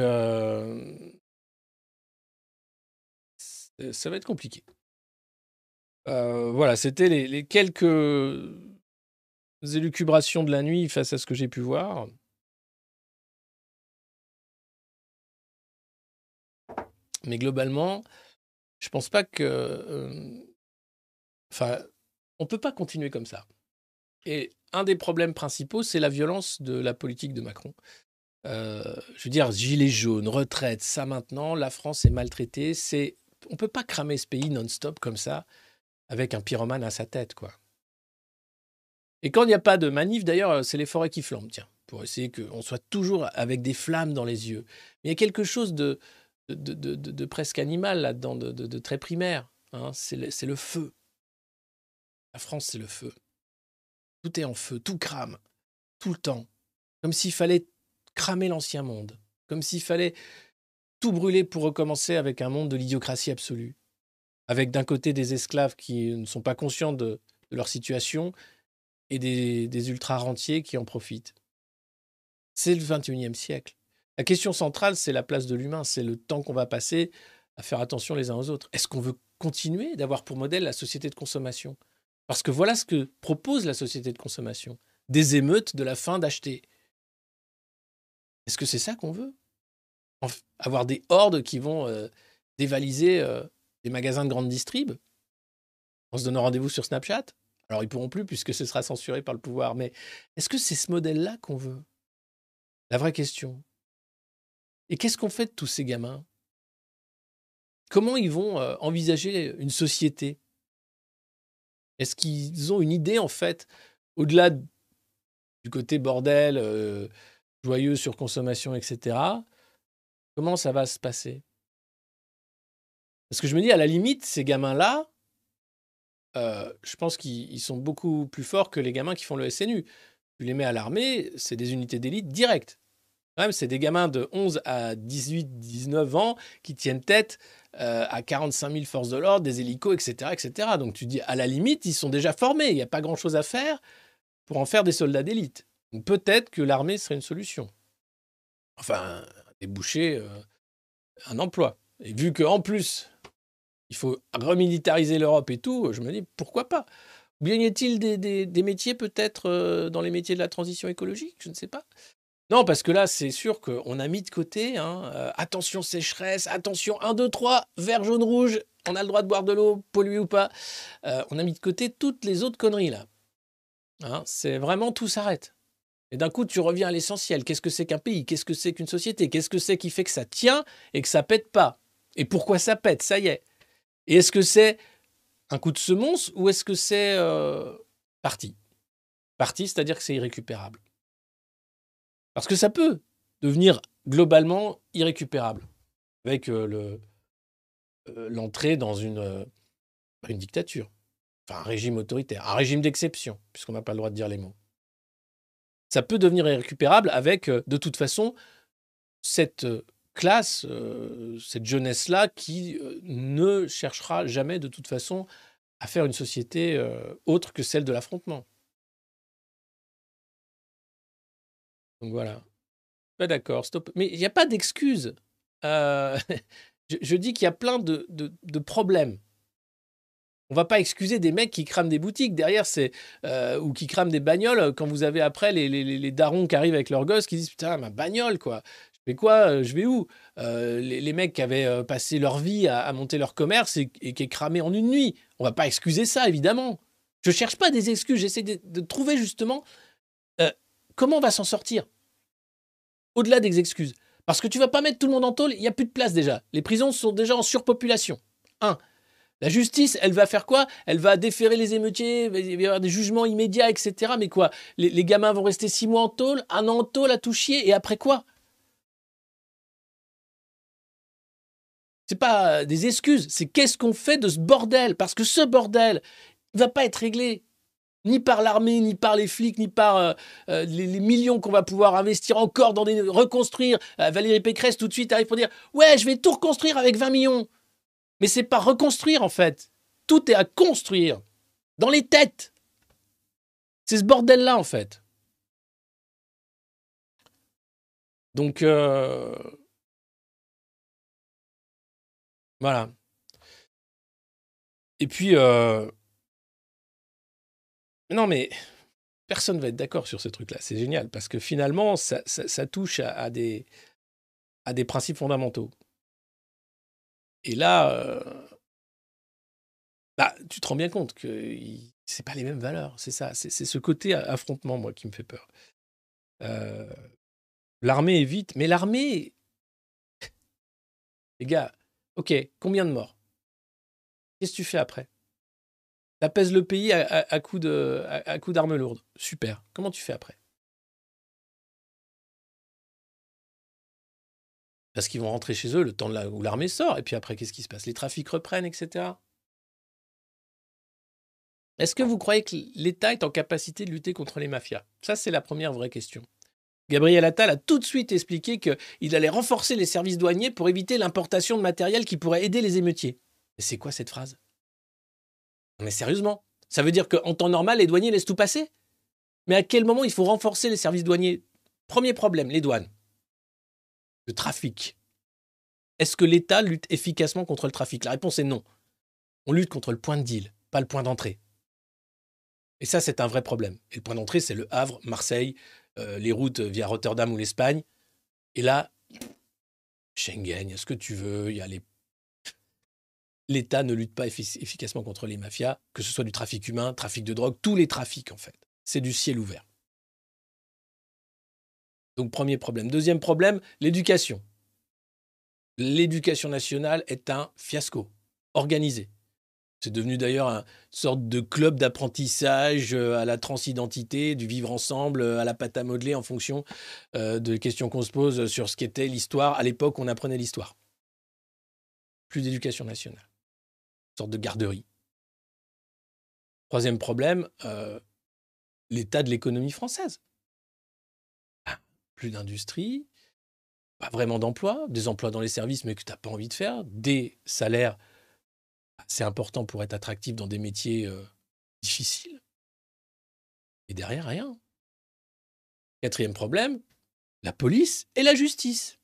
ça va être compliqué. Euh, voilà, c'était les, quelques élucubrations de la nuit face à ce que j'ai pu voir. Mais globalement, je pense pas que. euh, Enfin, on peut pas continuer comme ça. Et un des problèmes principaux, c'est la violence de la politique de Macron. Euh, je veux dire, gilets jaunes, retraite, ça maintenant, la France est maltraitée. C'est, on peut pas cramer ce pays non-stop comme ça, avec un pyromane à sa tête, quoi. Et quand il n'y a pas de manif, d'ailleurs, c'est les forêts qui flambent, tiens, pour essayer qu'on soit toujours avec des flammes dans les yeux. Mais il y a quelque chose de, presque animal là-dedans, de, très primaire. hein. C'est le feu. La France, c'est le feu. Tout est en feu, tout crame, tout le temps. Comme s'il fallait cramer l'ancien monde. Comme s'il fallait tout brûler pour recommencer avec un monde de l'idiocratie absolue. Avec d'un côté des esclaves qui ne sont pas conscients de, leur situation et des, des ultra-rentiers qui en profitent. C'est le 21e siècle. La question centrale, c'est la place de l'humain, c'est le temps qu'on va passer à faire attention les uns aux autres. Est-ce qu'on veut continuer d'avoir pour modèle la société de consommation? Parce que voilà ce que propose la société de consommation. Des émeutes de la fin d'acheter. Est-ce que c'est ça qu'on veut? Avoir des hordes qui vont euh, dévaliser euh, des magasins de grande distrib en se donnant rendez-vous sur Snapchat Alors ils pourront plus puisque ce sera censuré par le pouvoir. Mais est-ce que c'est ce modèle-là qu'on veut? La vraie question. Et qu'est-ce qu'on fait de tous ces gamins? Comment ils vont euh, envisager une société? Est-ce qu'ils ont une idée en fait, au-delà du côté bordel, euh, joyeux, surconsommation, etc. Comment ça va se passer? Parce que je me dis, à la limite, ces gamins-là, euh, je pense qu'ils ils sont beaucoup plus forts que les gamins qui font le SNU. Tu les mets à l'armée, c'est des unités d'élite directes. C'est des gamins de 11 à 18, 19 ans qui tiennent tête euh, à 45 000 forces de l'ordre, des hélicos, etc., etc. Donc tu dis, à la limite, ils sont déjà formés. Il n'y a pas grand-chose à faire pour en faire des soldats d'élite. Peut-être que l'armée serait une solution. Enfin, déboucher euh, un emploi. Et vu qu'en plus, il faut remilitariser l'Europe et tout, je me dis, pourquoi pas? Ou bien y a-t-il des, métiers peut-être euh, dans les métiers de la transition écologique? Je ne sais pas. Non, parce que là, c'est sûr qu'on a mis de côté, hein, euh, attention sécheresse, attention 1, 2, 3, vert, jaune, rouge, on a le droit de boire de l'eau, polluer ou pas. On a mis de côté toutes les autres conneries là. Hein, c'est vraiment tout s'arrête. Et d'un coup, tu reviens à l'essentiel. Qu'est-ce que c'est qu'un pays? Qu'est-ce que c'est qu'une société? Qu'est-ce que c'est qui fait que ça tient et que ça pète pas? Et pourquoi ça pète? Ça y est. Et est-ce que c'est un coup de semonce ou est-ce que c'est euh, parti? Parti, c'est-à-dire que c'est irrécupérable. Parce que ça peut devenir globalement irrécupérable avec euh, euh, l'entrée dans une, une dictature, enfin un régime autoritaire, un régime d'exception, puisqu'on n'a pas le droit de dire les mots. Ça peut devenir irrécupérable avec, euh, de toute façon, cette classe, cette jeunesse-là qui ne cherchera jamais de toute façon à faire une société autre que celle de l'affrontement. Donc voilà. Pas d'accord, stop. Mais il n'y a pas d'excuse. je, dis qu'il y a plein de problèmes. On va pas excuser des mecs qui crament des boutiques derrière, c'est euh, ou qui crament des bagnoles quand vous avez après les, les, darons qui arrivent avec leurs gosses qui disent putain ma bagnole quoi. Je fais quoi euh, Je vais où? Euh, les, mecs qui avaient passé leur vie à, monter leur commerce et, qui est cramé en une nuit. On va pas excuser ça évidemment. Je cherche pas des excuses, j'essaie de, trouver justement comment on va s'en sortir? Au-delà des excuses. Parce que tu vas pas mettre tout le monde en tôle, il y a plus de place déjà. Les prisons sont déjà en surpopulation. Un. La justice, elle va faire quoi? Elle va déférer les émeutiers, il va y avoir des jugements immédiats, etc. Mais quoi? Les, gamins vont rester six mois en tôle, un an en tôle à tout chier, et après quoi? C'est pas des excuses, c'est qu'est-ce qu'on fait de ce bordel? Parce que ce bordel, il va pas être réglé ni par l'armée, ni par les flics, ni par euh, euh, les, millions qu'on va pouvoir investir encore dans des reconstruire. Euh, Valérie Pécresse tout de suite arrive pour dire ouais, je vais tout reconstruire avec 20 millions. Mais c'est pas reconstruire en fait. Tout est à construire. Dans les têtes. C'est ce bordel-là en fait. Donc euh, voilà. Et puis euh, non mais personne va être d'accord sur ce truc-là. C'est génial parce que finalement ça, touche à, des à des principes fondamentaux. Et là, euh, bah, tu te rends bien compte que c'est pas les mêmes valeurs. C'est ça. C'est ce côté affrontement, moi, qui me fait peur. Euh, l'armée est vite, mais l'armée. Les gars, ok, combien de morts? Qu'est-ce que tu fais après? T'apaises le pays à, à, à coup d'armes lourdes. Super. Comment tu fais après? Parce qu'ils vont rentrer chez eux le temps où l'armée sort. Et puis après, qu'est-ce qui se passe? Les trafics reprennent, etc. Est-ce que vous croyez que l'État est en capacité de lutter contre les mafias? Ça, c'est la première vraie question. Gabriel Attal a tout de suite expliqué qu'il allait renforcer les services douaniers pour éviter l'importation de matériel qui pourrait aider les émeutiers. Et c'est quoi cette phrase? Mais sérieusement, ça veut dire qu'en temps normal, les douaniers laissent tout passer? Mais à quel moment il faut renforcer les services douaniers? Premier problème, les douanes le trafic. Est-ce que l'État lutte efficacement contre le trafic? La réponse est non. On lutte contre le point de deal, pas le point d'entrée. Et ça, c'est un vrai problème. Et le point d'entrée, c'est le Havre, Marseille, euh, les routes via Rotterdam ou l'Espagne. Et là, Schengen, il y a ce que tu veux, il les... L'État ne lutte pas efficacement contre les mafias, que ce soit du trafic humain, trafic de drogue, tous les trafics en fait. C'est du ciel ouvert. Donc premier problème. Deuxième problème, l'éducation. L'éducation nationale est un fiasco, organisé. C'est devenu d'ailleurs une sorte de club d'apprentissage euh, à la transidentité, du vivre ensemble, euh, à la pâte à modeler en fonction euh, de questions qu'on se pose sur ce qu'était l'histoire. À l'époque, on apprenait l'histoire. Plus d'éducation nationale. Une sorte de garderie. Troisième problème, l'état de l'économie française plus d'industrie, pas vraiment d'emplois, des emplois dans les services mais que tu n'as pas envie de faire, des salaires assez importants pour être attractif dans des métiers euh, difficiles. Et derrière, rien. Quatrième problème, la police et la justice.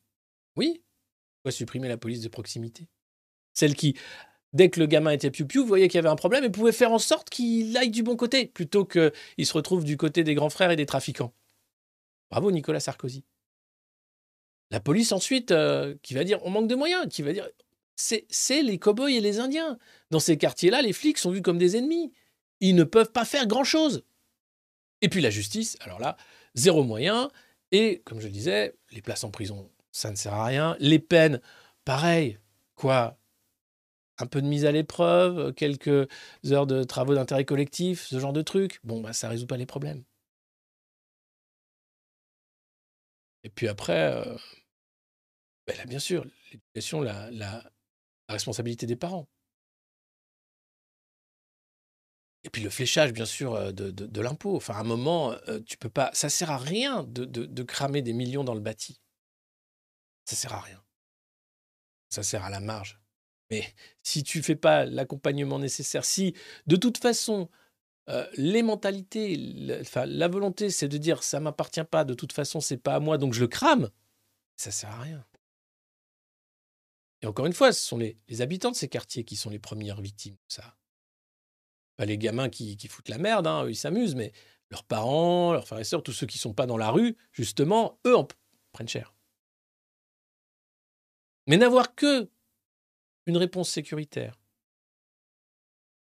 Oui, pourquoi supprimer la police de proximité Celle qui, dès que le gamin était piou-piou, voyait qu'il y avait un problème et pouvait faire en sorte qu'il aille du bon côté, plutôt qu'il se retrouve du côté des grands frères et des trafiquants. Bravo Nicolas Sarkozy. La police ensuite, euh, qui va dire on manque de moyens, qui va dire c'est les cow-boys et les Indiens. Dans ces quartiers-là, les flics sont vus comme des ennemis. Ils ne peuvent pas faire grand-chose. Et puis la justice, alors là, zéro moyen. Et comme je le disais, les places en prison, ça ne sert à rien. Les peines, pareil. Quoi? Un peu de mise à l'épreuve, quelques heures de travaux d'intérêt collectif, ce genre de trucs? Bon, bah, ça ne résout pas les problèmes. Et puis après, euh, là, bien sûr, l'éducation, la, responsabilité des parents. Et puis le fléchage, bien sûr, euh, de, l'impôt. Enfin, à un moment, euh, tu peux pas. Ça sert à rien de, de, cramer des millions dans le bâti. ça sert à rien. Ça sert à la marge. Mais si tu fais pas l'accompagnement nécessaire, si de toute façon euh, les mentalités, la volonté, c'est de dire ça m'appartient pas, de toute façon c'est pas à moi, donc je le crame, ça sert à rien. Et encore une fois, ce sont les, habitants de ces quartiers qui sont les premières victimes de ça. Pas les gamins qui, foutent la merde, hein, eux, ils s'amusent, mais leurs parents, leurs frères et sœurs, tous ceux qui sont pas dans la rue, justement, eux en prennent cher. Mais n'avoir que une réponse sécuritaire,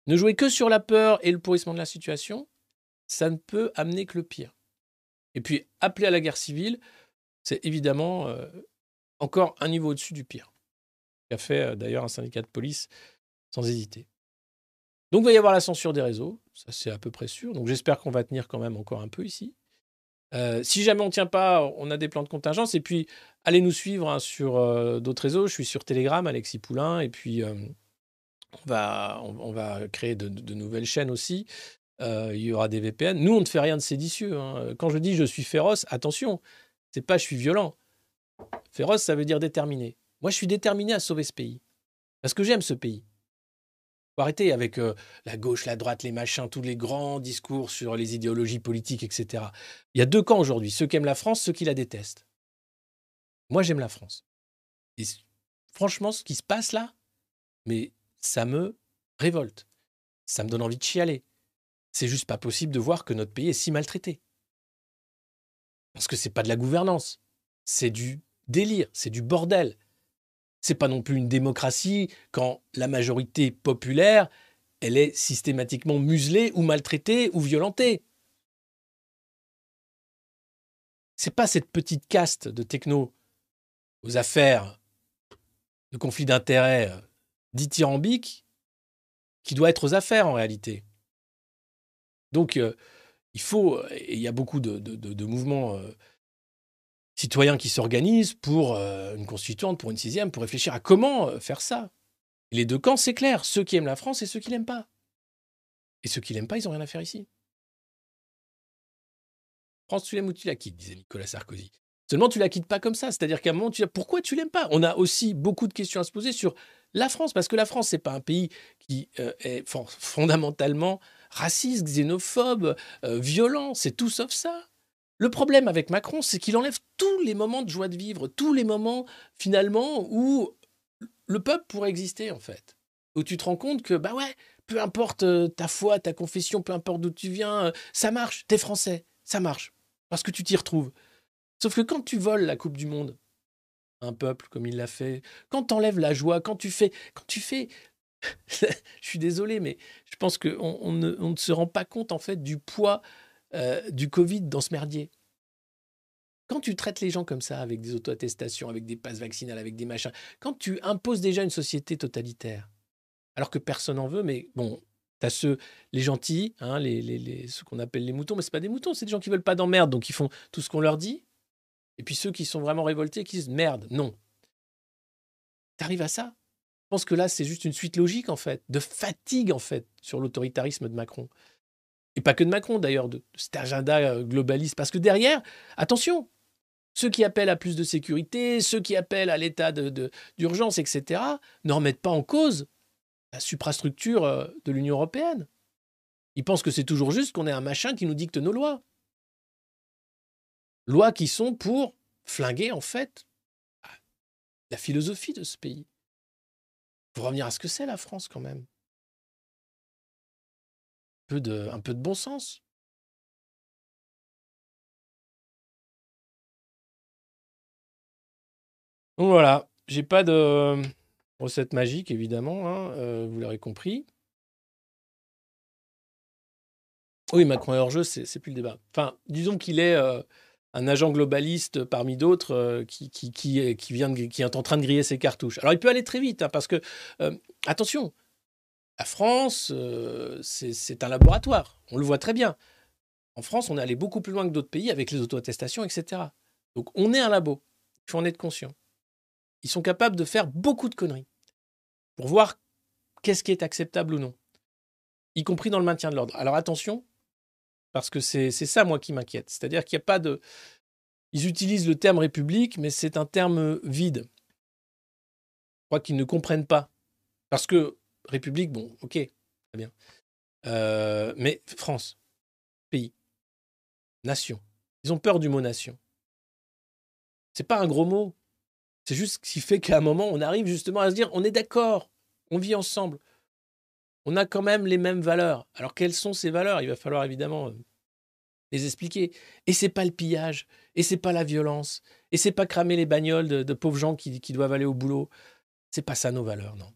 ne jouer que sur la peur et le pourrissement de la situation, ça ne peut amener que le pire. Et puis, appeler à la guerre civile, c'est évidemment euh, encore un niveau au-dessus du pire. Qu'a fait euh, d'ailleurs un syndicat de police sans hésiter. Donc, il va y avoir la censure des réseaux, ça c'est à peu près sûr. Donc, j'espère qu'on va tenir quand même encore un peu ici. Euh, si jamais on ne tient pas, on a des plans de contingence. Et puis, allez nous suivre hein, sur d'autres réseaux. Je suis sur Telegram, Alexis Poulain. Et puis, on, va, on, créer de, nouvelles chaînes aussi. Euh, il y aura des VPN. Nous, on ne fait rien de séditieux. hein. Quand je dis je suis féroce, attention, c'est pas je suis violent. Féroce, ça veut dire déterminé. Moi, je suis déterminé à sauver ce pays. Parce que j'aime ce pays. Faut arrêter avec euh, la gauche, la droite, les machins, tous les grands discours sur les idéologies politiques, etc. Il y a deux camps aujourd'hui, ceux qui aiment la France, ceux qui la détestent. Moi, j'aime la France. Et franchement, ce qui se passe là, mais ça me révolte. Ça me donne envie de chialer. C'est juste pas possible de voir que notre pays est si maltraité. Parce que c'est pas de la gouvernance, c'est du délire, c'est du bordel. C'est pas non plus une démocratie quand la majorité populaire, elle est systématiquement muselée ou maltraitée ou violentée. C'est pas cette petite caste de techno aux affaires de conflits d'intérêts euh, dithyrambiques qui doit être aux affaires en réalité. Donc, euh, il faut, et il y a beaucoup de, mouvements euh, citoyens qui s'organisent pour euh, une constituante, pour une sixième, pour réfléchir à comment euh, faire ça. Les deux camps, c'est clair, ceux qui aiment la France et ceux qui l'aiment pas. Et ceux qui l'aiment pas, ils n'ont rien à faire ici. France, tu l'aimes ou tu la quittes, disait Nicolas Sarkozy. Seulement, tu la quittes pas comme ça. C'est-à-dire qu'à un moment, tu pourquoi tu l'aimes pas? On a aussi beaucoup de questions à se poser sur la France, parce que la France, c'est pas un pays qui euh, est fon- fondamentalement raciste, xénophobe, euh, violent. C'est tout sauf ça. Le problème avec Macron, c'est qu'il enlève tous les moments de joie de vivre, tous les moments finalement où le peuple pourrait exister en fait. Où tu te rends compte que bah ouais, peu importe euh, ta foi, ta confession, peu importe d'où tu viens, ça marche. T'es français, ça marche parce que tu t'y retrouves. Sauf que quand tu voles la Coupe du Monde, un peuple comme il l'a fait, quand tu enlèves la joie, quand tu fais, quand tu fais, je suis désolé, mais je pense qu'on on ne, se rend pas compte en fait du poids euh, du Covid dans ce merdier. Quand tu traites les gens comme ça, avec des auto-attestations, avec des passes vaccinales, avec des machins, quand tu imposes déjà une société totalitaire, alors que personne n'en veut, mais bon, t'as ceux, les gentils, hein, les, les, les- qu'on appelle les moutons, mais c'est pas des moutons, c'est des gens qui veulent pas d'emmerde, donc ils font tout ce qu'on leur dit. Et puis ceux qui sont vraiment révoltés, qui disent merde, non. T'arrives à ça? Je pense que là, c'est juste une suite logique, en fait, de fatigue, en fait, sur l'autoritarisme de Macron. Et pas que de Macron, d'ailleurs, de, cet agenda euh, globaliste. Parce que derrière, attention, ceux qui appellent à plus de sécurité, ceux qui appellent à l'état de- de- d'urgence, etc., ne remettent pas en cause la suprastructure euh, de l'Union européenne. Ils pensent que c'est toujours juste qu'on ait un machin qui nous dicte nos lois. Lois qui sont pour flinguer, en fait, la philosophie de ce pays. Pour revenir à ce que c'est la France, quand même. Un peu de, bon sens. Donc voilà, j'ai pas de recette magique, évidemment, hein, euh, vous l'aurez compris. Oui, Macron est hors jeu, c'est c'est plus le débat. Enfin, disons qu'il est euh, un agent globaliste parmi d'autres euh, qui, est, en train de griller ses cartouches. Alors, il peut aller très vite, hein, parce que, euh, attention, la France, euh, c'est un laboratoire, on le voit très bien. En France, on est allé beaucoup plus loin que d'autres pays avec les auto-attestations, etc. Donc, on est un labo, il faut en être conscient. Ils sont capables de faire beaucoup de conneries pour voir qu'est-ce qui est acceptable ou non, y compris dans le maintien de l'ordre. Alors attention, parce que c'est ça, moi, qui m'inquiète. C'est-à-dire qu'il n'y a pas de... ils utilisent le terme république, mais c'est un terme vide. Je crois qu'ils ne comprennent pas. Parce que république, bon, ok, très bien. Euh, mais France, pays, nation. Ils ont peur du mot nation. C'est pas un gros mot. C'est juste ce qui fait qu'à un moment, on arrive justement à se dire on est d'accord, on vit ensemble. On a quand même les mêmes valeurs. Alors quelles sont ces valeurs? Il va falloir évidemment euh, les expliquer. Et c'est pas le pillage, et c'est pas la violence, et c'est pas cramer les bagnoles de, pauvres gens qui, doivent aller au boulot. C'est pas ça nos valeurs, non.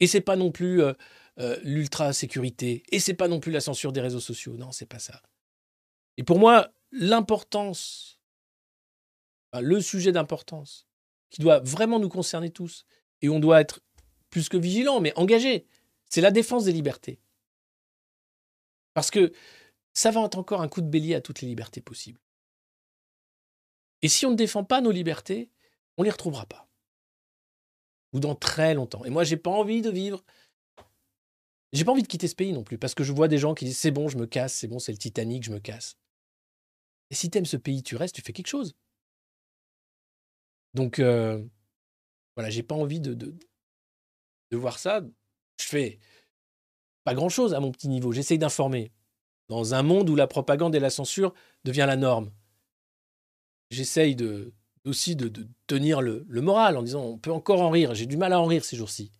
Et c'est pas non plus euh, euh, l'ultra sécurité, et c'est pas non plus la censure des réseaux sociaux. Non, c'est pas ça. Et pour moi, l'importance le sujet d'importance, qui doit vraiment nous concerner tous, et on doit être plus que vigilant, mais engagé, c'est la défense des libertés. Parce que ça va être encore un coup de bélier à toutes les libertés possibles. Et si on ne défend pas nos libertés, on ne les retrouvera pas. Ou dans très longtemps. Et moi, j'ai pas envie de vivre. J'ai pas envie de quitter ce pays non plus, parce que je vois des gens qui disent c'est bon, je me casse, c'est bon, c'est le Titanic, je me casse. Et si tu aimes ce pays, tu restes, tu fais quelque chose. Donc, euh, voilà, j'ai pas envie de, voir ça. Je fais pas grand-chose à mon petit niveau. J'essaye d'informer. Dans un monde où la propagande et la censure devient la norme, j'essaye de, aussi de, tenir le, moral en disant on peut encore en rire. J'ai du mal à en rire ces jours-ci.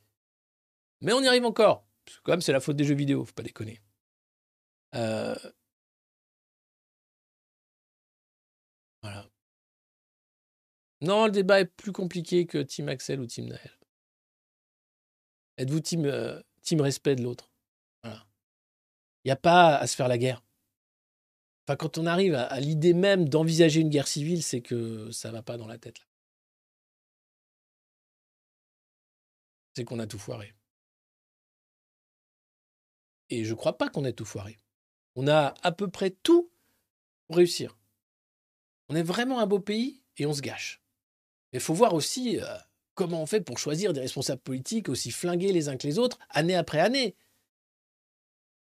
Mais on y arrive encore. Parce quand même, c'est la faute des jeux vidéo, faut pas déconner. Euh, voilà. Non, le débat est plus compliqué que Team Axel ou Team Naël. Êtes-vous team, euh, team respect de l'autre? Il n'y a pas à se faire la guerre. Enfin, quand on arrive à, l'idée même d'envisager une guerre civile, c'est que ça va pas dans la tête. C'est qu'on a tout foiré. Et je ne crois pas qu'on ait tout foiré. On a à peu près tout pour réussir. On est vraiment un beau pays et on se gâche. Mais il faut voir aussi euh, comment on fait pour choisir des responsables politiques aussi flingués les uns que les autres, année après année.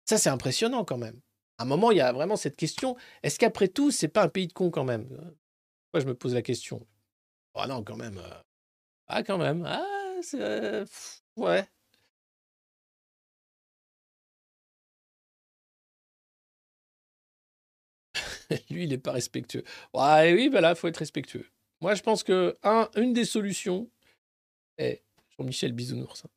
Ça, c'est impressionnant quand même. À un moment, il y a vraiment cette question est-ce qu'après tout, c'est pas un pays de cons quand même? Moi, je me pose la question. Ah non, quand même. Euh, ah, quand même. Ah, c'est. Euh, ouais. Lui, il n'est pas respectueux. Ouais, oui, ben là, faut être respectueux. Moi, je pense que un, une des solutions est, Jean-Michel Bisounours, hein,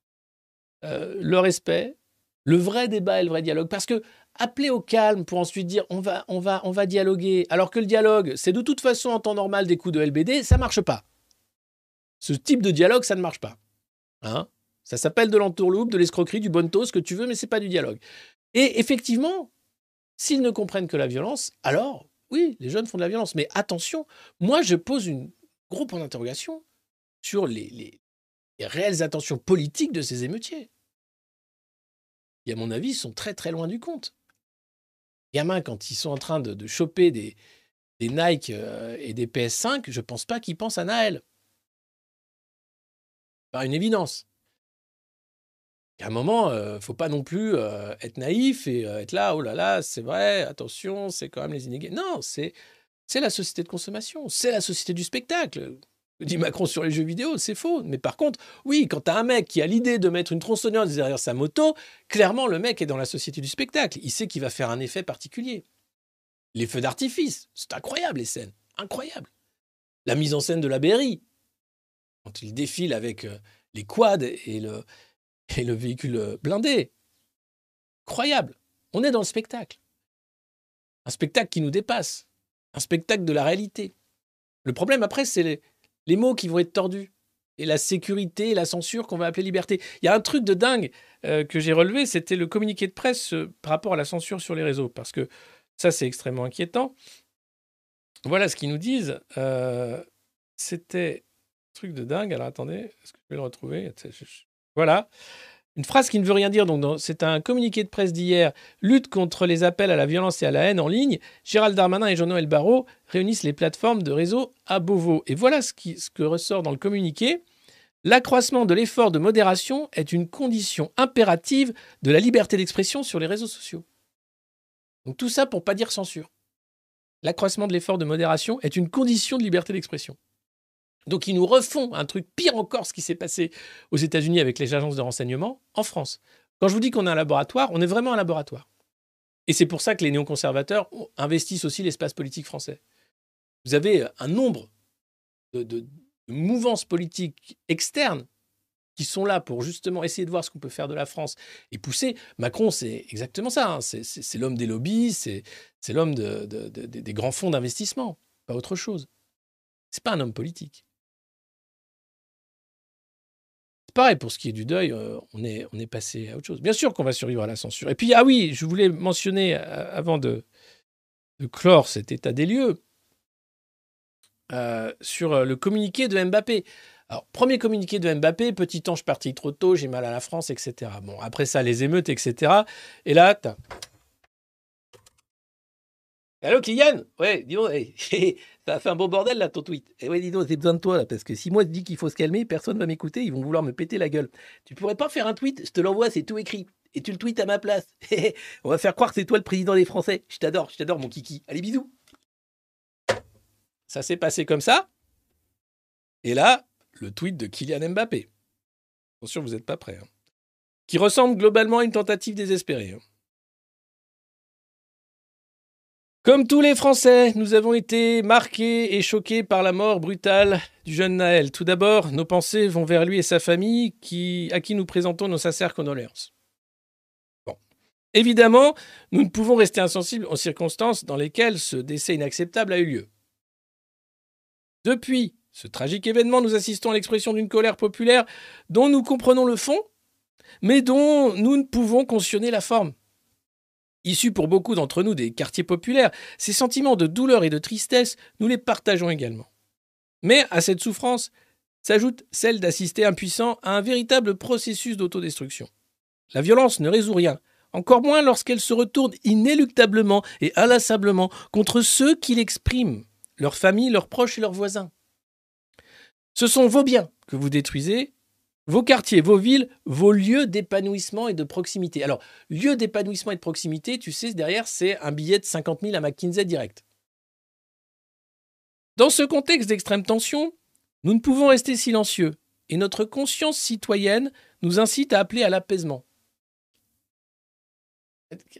euh, le respect, le vrai débat et le vrai dialogue. Parce que appeler au calme pour ensuite dire on va, dialoguer, alors que le dialogue, c'est de toute façon en temps normal des coups de LBD, ça marche pas. Ce type de dialogue, ça ne marche pas. Hein? Ça s'appelle de l'entourloupe, de l'escroquerie, du bonneto, ce que tu veux, mais c'est pas du dialogue. Et effectivement, s'ils ne comprennent que la violence, alors oui, les jeunes font de la violence. Mais attention, moi je pose une, gros point d'interrogation sur les, réelles intentions politiques de ces émeutiers. Et à mon avis, ils sont très très loin du compte. Les gamins, quand ils sont en train de, choper des, Nike euh, et des PS5, je pense pas qu'ils pensent à Naël. Par une évidence. À un moment, euh, faut pas non plus euh, être naïf et être là, oh là là, c'est vrai, attention, c'est quand même les inégalités. Non, c'est la société de consommation, c'est la société du spectacle. Dit Macron sur les jeux vidéo, c'est faux. Mais par contre, oui, quand tu as un mec qui a l'idée de mettre une tronçonneuse derrière sa moto, clairement, le mec est dans la société du spectacle. Il sait qu'il va faire un effet particulier. Les feux d'artifice, c'est incroyable les scènes. Incroyable. La mise en scène de la Berry, quand il défile avec euh, les quads et le, véhicule euh, blindé. Incroyable. On est dans le spectacle. Un spectacle qui nous dépasse un spectacle de la réalité. Le problème après, c'est les, mots qui vont être tordus et la sécurité la censure qu'on va appeler liberté. Il y a un truc de dingue euh, que j'ai relevé, c'était le communiqué de presse euh, par rapport à la censure sur les réseaux, parce que ça, c'est extrêmement inquiétant. Voilà ce qu'ils nous disent. Euh, c'était un truc de dingue. Alors attendez, est-ce que je vais le retrouver? Voilà. Une phrase qui ne veut rien dire, donc c'est un communiqué de presse d'hier, lutte contre les appels à la violence et à la haine en ligne. Gérald Darmanin et Jean-Noël Barrot réunissent les plateformes de réseau à Beauvau. Et voilà ce, qui, que ressort dans le communiqué. L'accroissement de l'effort de modération est une condition impérative de la liberté d'expression sur les réseaux sociaux. Donc tout ça pour pas dire censure. l'accroissement de l'effort de modération est une condition de liberté d'expression. Donc ils nous refont un truc pire encore, ce qui s'est passé aux États-Unis avec les agences de renseignement, en France. Quand je vous dis qu'on est un laboratoire, on est vraiment un laboratoire. Et c'est pour ça que les néoconservateurs investissent aussi l'espace politique français. Vous avez un nombre de, de mouvances politiques externes qui sont là pour justement essayer de voir ce qu'on peut faire de la France et pousser. Macron, c'est exactement ça. Hein. C'est l'homme des lobbies, c'est l'homme des grands fonds d'investissement, pas autre chose. C'est pas un homme politique. Pareil pour ce qui est du deuil, euh, on, est, passé à autre chose. Bien sûr qu'on va survivre à la censure. Et puis, ah oui, je voulais mentionner euh, avant de, de clore cet état des lieux euh, sur le communiqué de Mbappé. Alors, premier communiqué de Mbappé, petit ange parti trop tôt, j'ai mal à la France, etc. Bon, après ça, les émeutes, etc. Et là, t'as... Allô, Kylian? Ouais, dis donc, ça fait un beau bordel, là, ton tweet. Et eh ouais, dis donc, j'ai besoin de toi, là, parce que si moi je dis qu'il faut se calmer, personne va m'écouter, ils vont vouloir me péter la gueule. Tu pourrais pas faire un tweet Je te l'envoie, c'est tout écrit. Et tu le tweets à ma place. On va faire croire que c'est toi le président des Français. Je t'adore, je t'adore, mon kiki. Allez, bisous. Ça s'est passé comme ça. Et là, le tweet de Kylian Mbappé. Attention, vous n'êtes pas prêts. Hein. Qui ressemble globalement à une tentative désespérée. Hein. Comme tous les Français, nous avons été marqués et choqués par la mort brutale du jeune Naël. Tout d'abord, nos pensées vont vers lui et sa famille, à qui nous présentons nos sincères condoléances. Bon. Évidemment, nous ne pouvons rester insensibles aux circonstances dans lesquelles ce décès inacceptable a eu lieu. Depuis ce tragique événement, nous assistons à l'expression d'une colère populaire dont nous comprenons le fond, mais dont nous ne pouvons cautionner la forme. Issus pour beaucoup d'entre nous des quartiers populaires, ces sentiments de douleur et de tristesse, nous les partageons également. Mais à cette souffrance s'ajoute celle d'assister impuissant à un véritable processus d'autodestruction. La violence ne résout rien, encore moins lorsqu'elle se retourne inéluctablement et inlassablement contre ceux qui l'expriment, leurs familles, leurs proches et leurs voisins. Ce sont vos biens que vous détruisez, vos quartiers, vos villes, vos lieux d'épanouissement et de proximité. Alors, lieu d'épanouissement et de proximité, tu sais, derrière, c'est un billet de 50 000 à McKinsey direct. Dans ce contexte d'extrême tension, nous ne pouvons rester silencieux et notre conscience citoyenne nous incite à appeler à l'apaisement.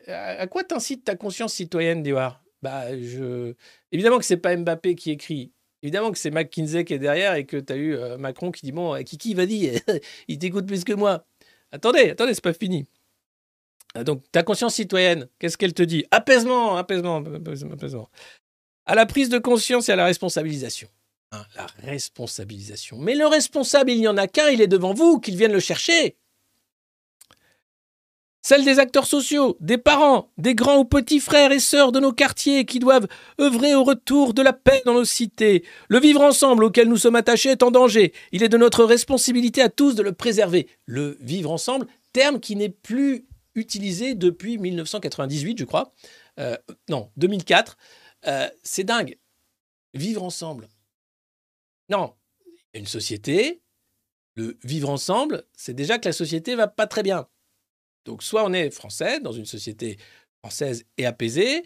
À quoi t'incite ta conscience citoyenne, Diwar? Bah, je... Évidemment que c'est pas Mbappé qui écrit, Évidemment que c'est McKinsey qui est derrière et que tu as eu euh, Macron qui dit Bon, euh, Kiki, vas-y, il t'écoute plus que moi. Attendez, attendez, c'est pas fini. Ah, donc, ta conscience citoyenne, qu'est-ce qu'elle te dit? Apaisement, apaisement, apaisement. À la prise de conscience et à la responsabilisation. Hein, la responsabilisation. Mais le responsable, il n'y en a qu'un, il est devant vous, qu'il vienne le chercher celle des acteurs sociaux, des parents, des grands ou petits frères et sœurs de nos quartiers qui doivent œuvrer au retour de la paix dans nos cités. Le vivre ensemble auquel nous sommes attachés est en danger. Il est de notre responsabilité à tous de le préserver. Le vivre ensemble, terme qui n'est plus utilisé depuis 1998, je crois. Euh, non, 2004. Euh, c'est dingue. Vivre ensemble. Non, une société. Le vivre ensemble, c'est déjà que la société va pas très bien. Donc soit on est français, dans une société française et apaisée,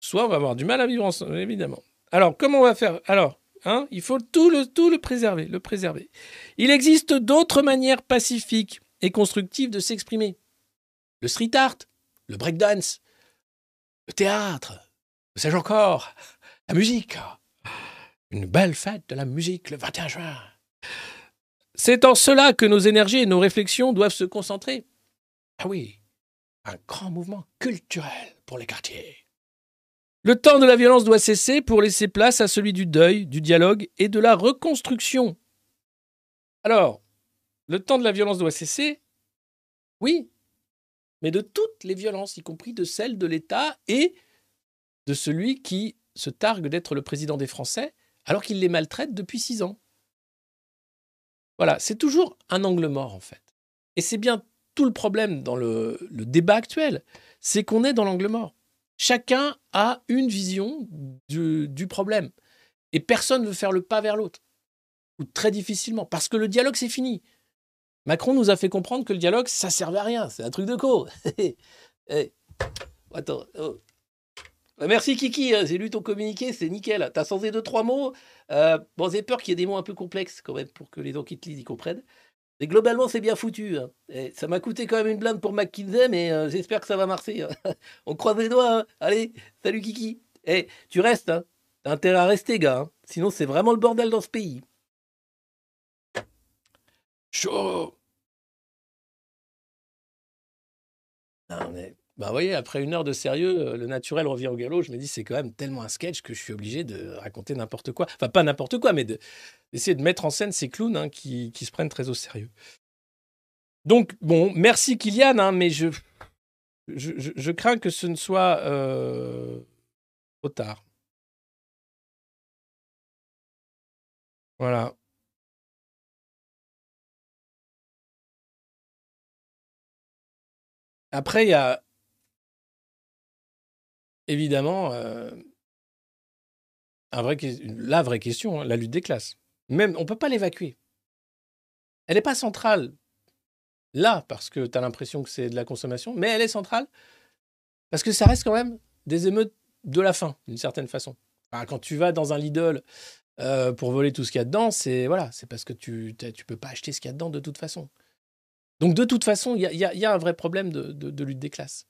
soit on va avoir du mal à vivre ensemble, évidemment. Alors, comment on va faire? Alors, hein, il faut tout le, tout le préserver, le préserver. Il existe d'autres manières pacifiques et constructives de s'exprimer. Le street art, le breakdance, le théâtre, sais-je encore, la musique. Une belle fête de la musique le 21 juin. C'est en cela que nos énergies et nos réflexions doivent se concentrer. Ah oui, un grand mouvement culturel pour les quartiers. Le temps de la violence doit cesser pour laisser place à celui du deuil, du dialogue et de la reconstruction. Alors, le temps de la violence doit cesser? Oui, mais de toutes les violences, y compris de celles de l'État et de celui qui se targue d'être le président des Français, alors qu'il les maltraite depuis six ans. Voilà, c'est toujours un angle mort en fait. Et c'est bien tout le problème dans le, débat actuel, c'est qu'on est dans l'angle mort. Chacun a une vision du, problème. Et personne ne veut faire le pas vers l'autre. Ou très difficilement. Parce que le dialogue, c'est fini. Macron nous a fait comprendre que le dialogue, ça servait à rien. C'est un truc de co. Eh, attends. Oh. Bah, Merci Kiki, hein, j'ai lu ton communiqué, c'est nickel. T'as censé deux, trois mots. Euh, bon, j'ai peur qu'il y ait des mots un peu complexes quand même pour que les gens qui te lisent y comprennent. Globalement, c'est bien foutu. hein. Et ça m'a coûté quand même une blinde pour McKinsey, mais euh, j'espère que ça va marcher. hein. On croise les doigts. hein. Allez, salut Kiki. Eh, tu restes. T'as intérêt à rester, gars. Sinon, c'est vraiment le bordel dans ce pays. Chaud. Bah, vous voyez, après une heure de sérieux, euh, le naturel revient au galop. Je me dis, c'est quand même tellement un sketch que je suis obligé de raconter n'importe quoi. Enfin, pas n'importe quoi, mais de- d'essayer de mettre en scène ces clowns hein, qui, se prennent très au sérieux. Donc, bon, merci Kylian, hein, mais je- je crains que ce ne soit euh, trop tard. Voilà. Après, il y a évidemment euh, la vraie question, hein, la lutte des classes. Même, on ne peut pas l'évacuer. Elle n'est pas centrale là, parce que tu as l'impression que c'est de la consommation, mais elle est centrale parce que ça reste quand même des émeutes de la faim, d'une certaine façon. Quand tu vas dans un Lidl euh, pour voler tout ce qu'il y a dedans, c'est voilà, parce que tu ne peux pas acheter ce qu'il y a dedans de toute façon. Donc de toute façon, il y a, un vrai problème de lutte des classes.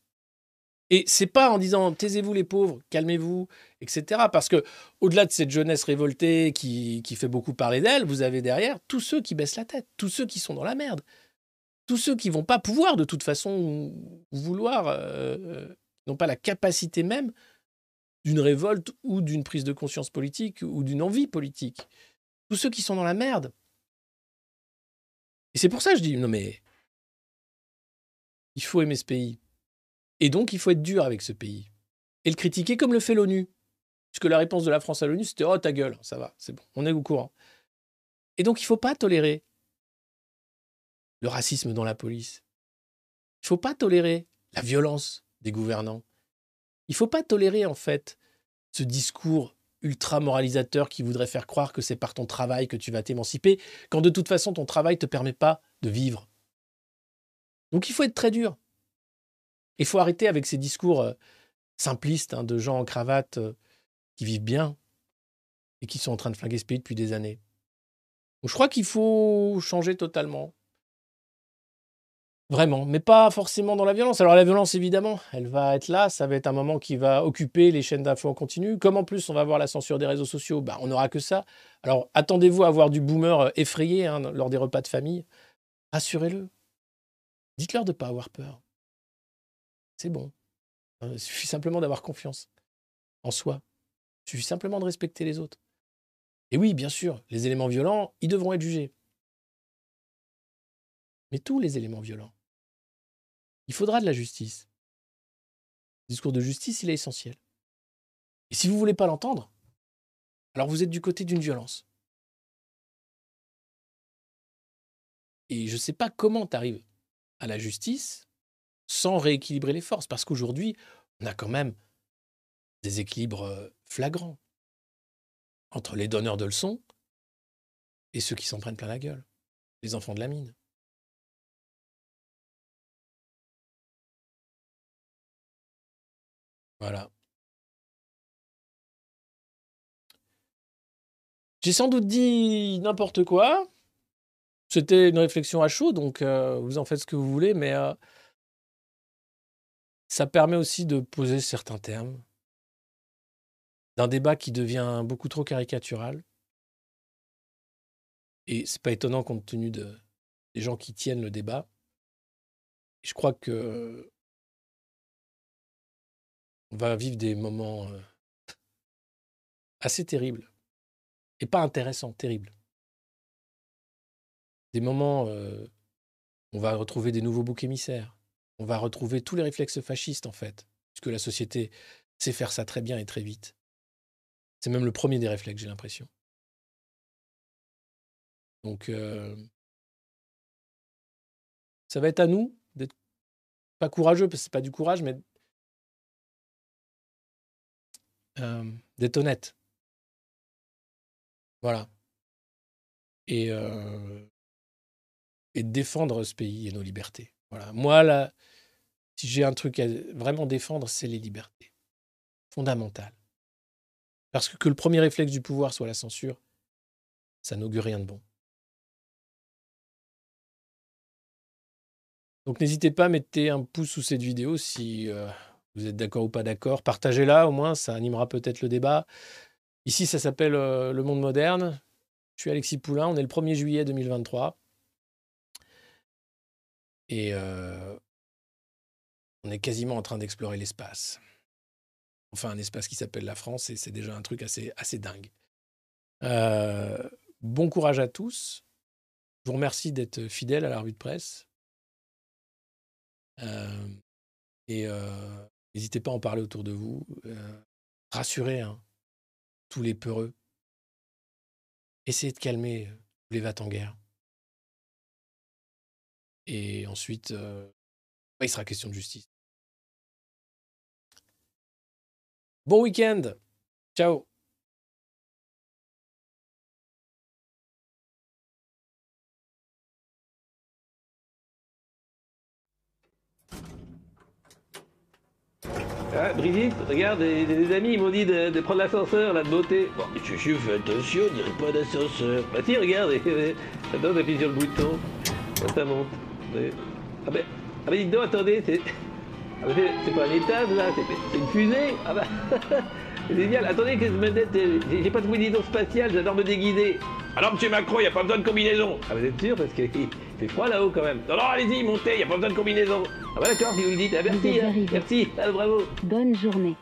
Et c'est pas en disant taisez-vous les pauvres, calmez-vous, etc. Parce que au-delà de cette jeunesse révoltée qui, fait beaucoup parler d'elle, vous avez derrière tous ceux qui baissent la tête, tous ceux qui sont dans la merde, tous ceux qui vont pas pouvoir de toute façon vouloir, euh, euh, n'ont pas la capacité même d'une révolte ou d'une prise de conscience politique ou d'une envie politique. Tous ceux qui sont dans la merde. Et c'est pour ça que je dis non mais il faut aimer ce pays. Et donc, il faut être dur avec ce pays. Et le critiquer comme le fait l'ONU. Puisque la réponse de la France à l'ONU, c'était Oh, ta gueule, ça va, c'est bon, on est au courant. Et donc, il ne faut pas tolérer le racisme dans la police. Il ne faut pas tolérer la violence des gouvernants. Il ne faut pas tolérer, en fait, ce discours ultra moralisateur qui voudrait faire croire que c'est par ton travail que tu vas t'émanciper, quand de toute façon, ton travail ne te permet pas de vivre. Donc, il faut être très dur. Il faut arrêter avec ces discours euh, simplistes hein, de gens en cravate euh, qui vivent bien et qui sont en train de flinguer ce pays depuis des années. Je crois qu'il faut changer totalement. Vraiment, mais pas forcément dans la violence. Alors la violence, évidemment, elle va être là, ça va être un moment qui va occuper les chaînes d'infos en continu. Comme en plus on va avoir la censure des réseaux sociaux, bah, on n'aura que ça. Alors attendez-vous à avoir du boomer euh, effrayé hein, lors des repas de famille. Rassurez-le. Dites-leur de ne pas avoir peur. C'est bon. Euh, Il suffit simplement d'avoir confiance en soi. Il suffit simplement de respecter les autres. Et oui, bien sûr, les éléments violents, ils devront être jugés. Mais tous les éléments violents. Il faudra de la justice. Le discours de justice, il est essentiel. Et si vous ne voulez pas l'entendre, alors vous êtes du côté d'une violence. Et je ne sais pas comment tu arrives à la justice sans rééquilibrer les forces. Parce qu'aujourd'hui, on a quand même des équilibres euh, flagrants entre les donneurs de leçons et ceux qui s'en prennent plein la gueule, les enfants de la mine. Voilà. J'ai sans doute dit n'importe quoi. C'était une réflexion à chaud, donc euh, vous en faites ce que vous voulez, mais euh, ça permet aussi de poser certains termes d'un débat qui devient beaucoup trop caricatural. Et c'est pas étonnant compte tenu de, des gens qui tiennent le débat. Je crois que on va vivre des moments euh, assez terribles. Et pas intéressants, terribles. Des moments euh, on va retrouver des nouveaux boucs émissaires. On va retrouver tous les réflexes fascistes, en fait. Puisque la société sait faire ça très bien et très vite. C'est même le premier des réflexes, j'ai l'impression. Donc, euh, ça va être à nous d'être pas courageux, parce que c'est pas du courage, mais euh, d'être honnête. Voilà. Et, euh, et de défendre ce pays et nos libertés. Voilà. Moi, là, si j'ai un truc à vraiment défendre, c'est les libertés. fondamentale. Parce que que le premier réflexe du pouvoir soit la censure, ça n'augure rien de bon. Donc n'hésitez pas, mettez un pouce sous cette vidéo si euh, vous êtes d'accord ou pas d'accord. Partagez-la au moins, ça animera peut-être le débat. Ici, ça s'appelle euh, Le Monde Moderne. Je suis Alexis Poulain, on est le 1er juillet 2023. Et euh, on est quasiment en train d'explorer l'espace. Enfin, un espace qui s'appelle la France, et c'est déjà un truc assez, dingue. Euh, bon courage à tous. Je vous remercie d'être fidèles à la revue de presse. Euh, et euh, n'hésitez pas à en parler autour de vous. Rassurez hein, tous les peureux. Essayez de calmer tous les vats en guerre. Et ensuite, il sera question de justice. Bon week-end. Ciao. Ah, Brigitte, regarde, des, des amis ils m'ont dit de, prendre l'ascenseur, là, de beauté. Bon, mais je, fais attention, on dirait pas d'ascenseur. Bah si, regarde, attends, j'appuie sur le bouton. Ça monte. Ah ben, ah ben, dites donc, attendez, c'est... Ah ben, c'est- pas un étage, là, c'est c'est une fusée. Ah bah, c'est génial. Attendez que je j'ai pas de combinaison spatiale, j'adore me déguiser. Alors, monsieur Macron, y a pas besoin de combinaison. Ah, vous êtes sûr Parce qu'il fait froid là-haut, quand même. Non, non, allez-y, montez, y a pas besoin de combinaison. Ah bah d'accord, si vous le dites. Ah, merci, hein. merci, ah, bravo. Bonne journée.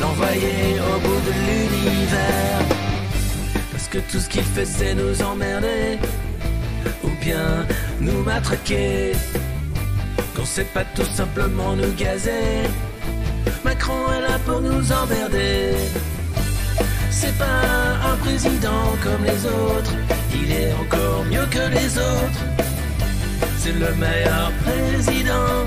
L'envoyer au bout de l'univers. Parce que tout ce qu'il fait c'est nous emmerder ou bien nous matraquer. Qu'on sait pas tout simplement nous gazer. Macron est là pour nous emmerder. C'est pas un président comme les autres, il est encore mieux que les autres. C'est le meilleur président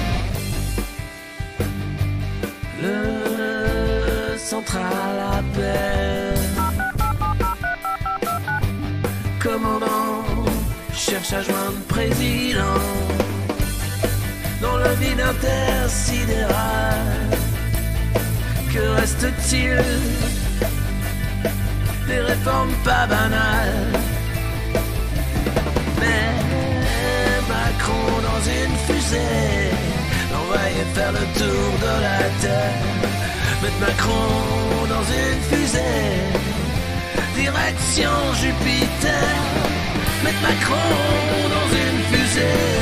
Appelle. Commandant cherche à joindre président dans le vide intersidéral. Que reste-t-il Des réformes pas banales? Mais Macron dans une fusée, l'envoyer faire le tour de la terre. Mettre Macron dans une fusée, direction Jupiter. Mettre Macron dans une fusée.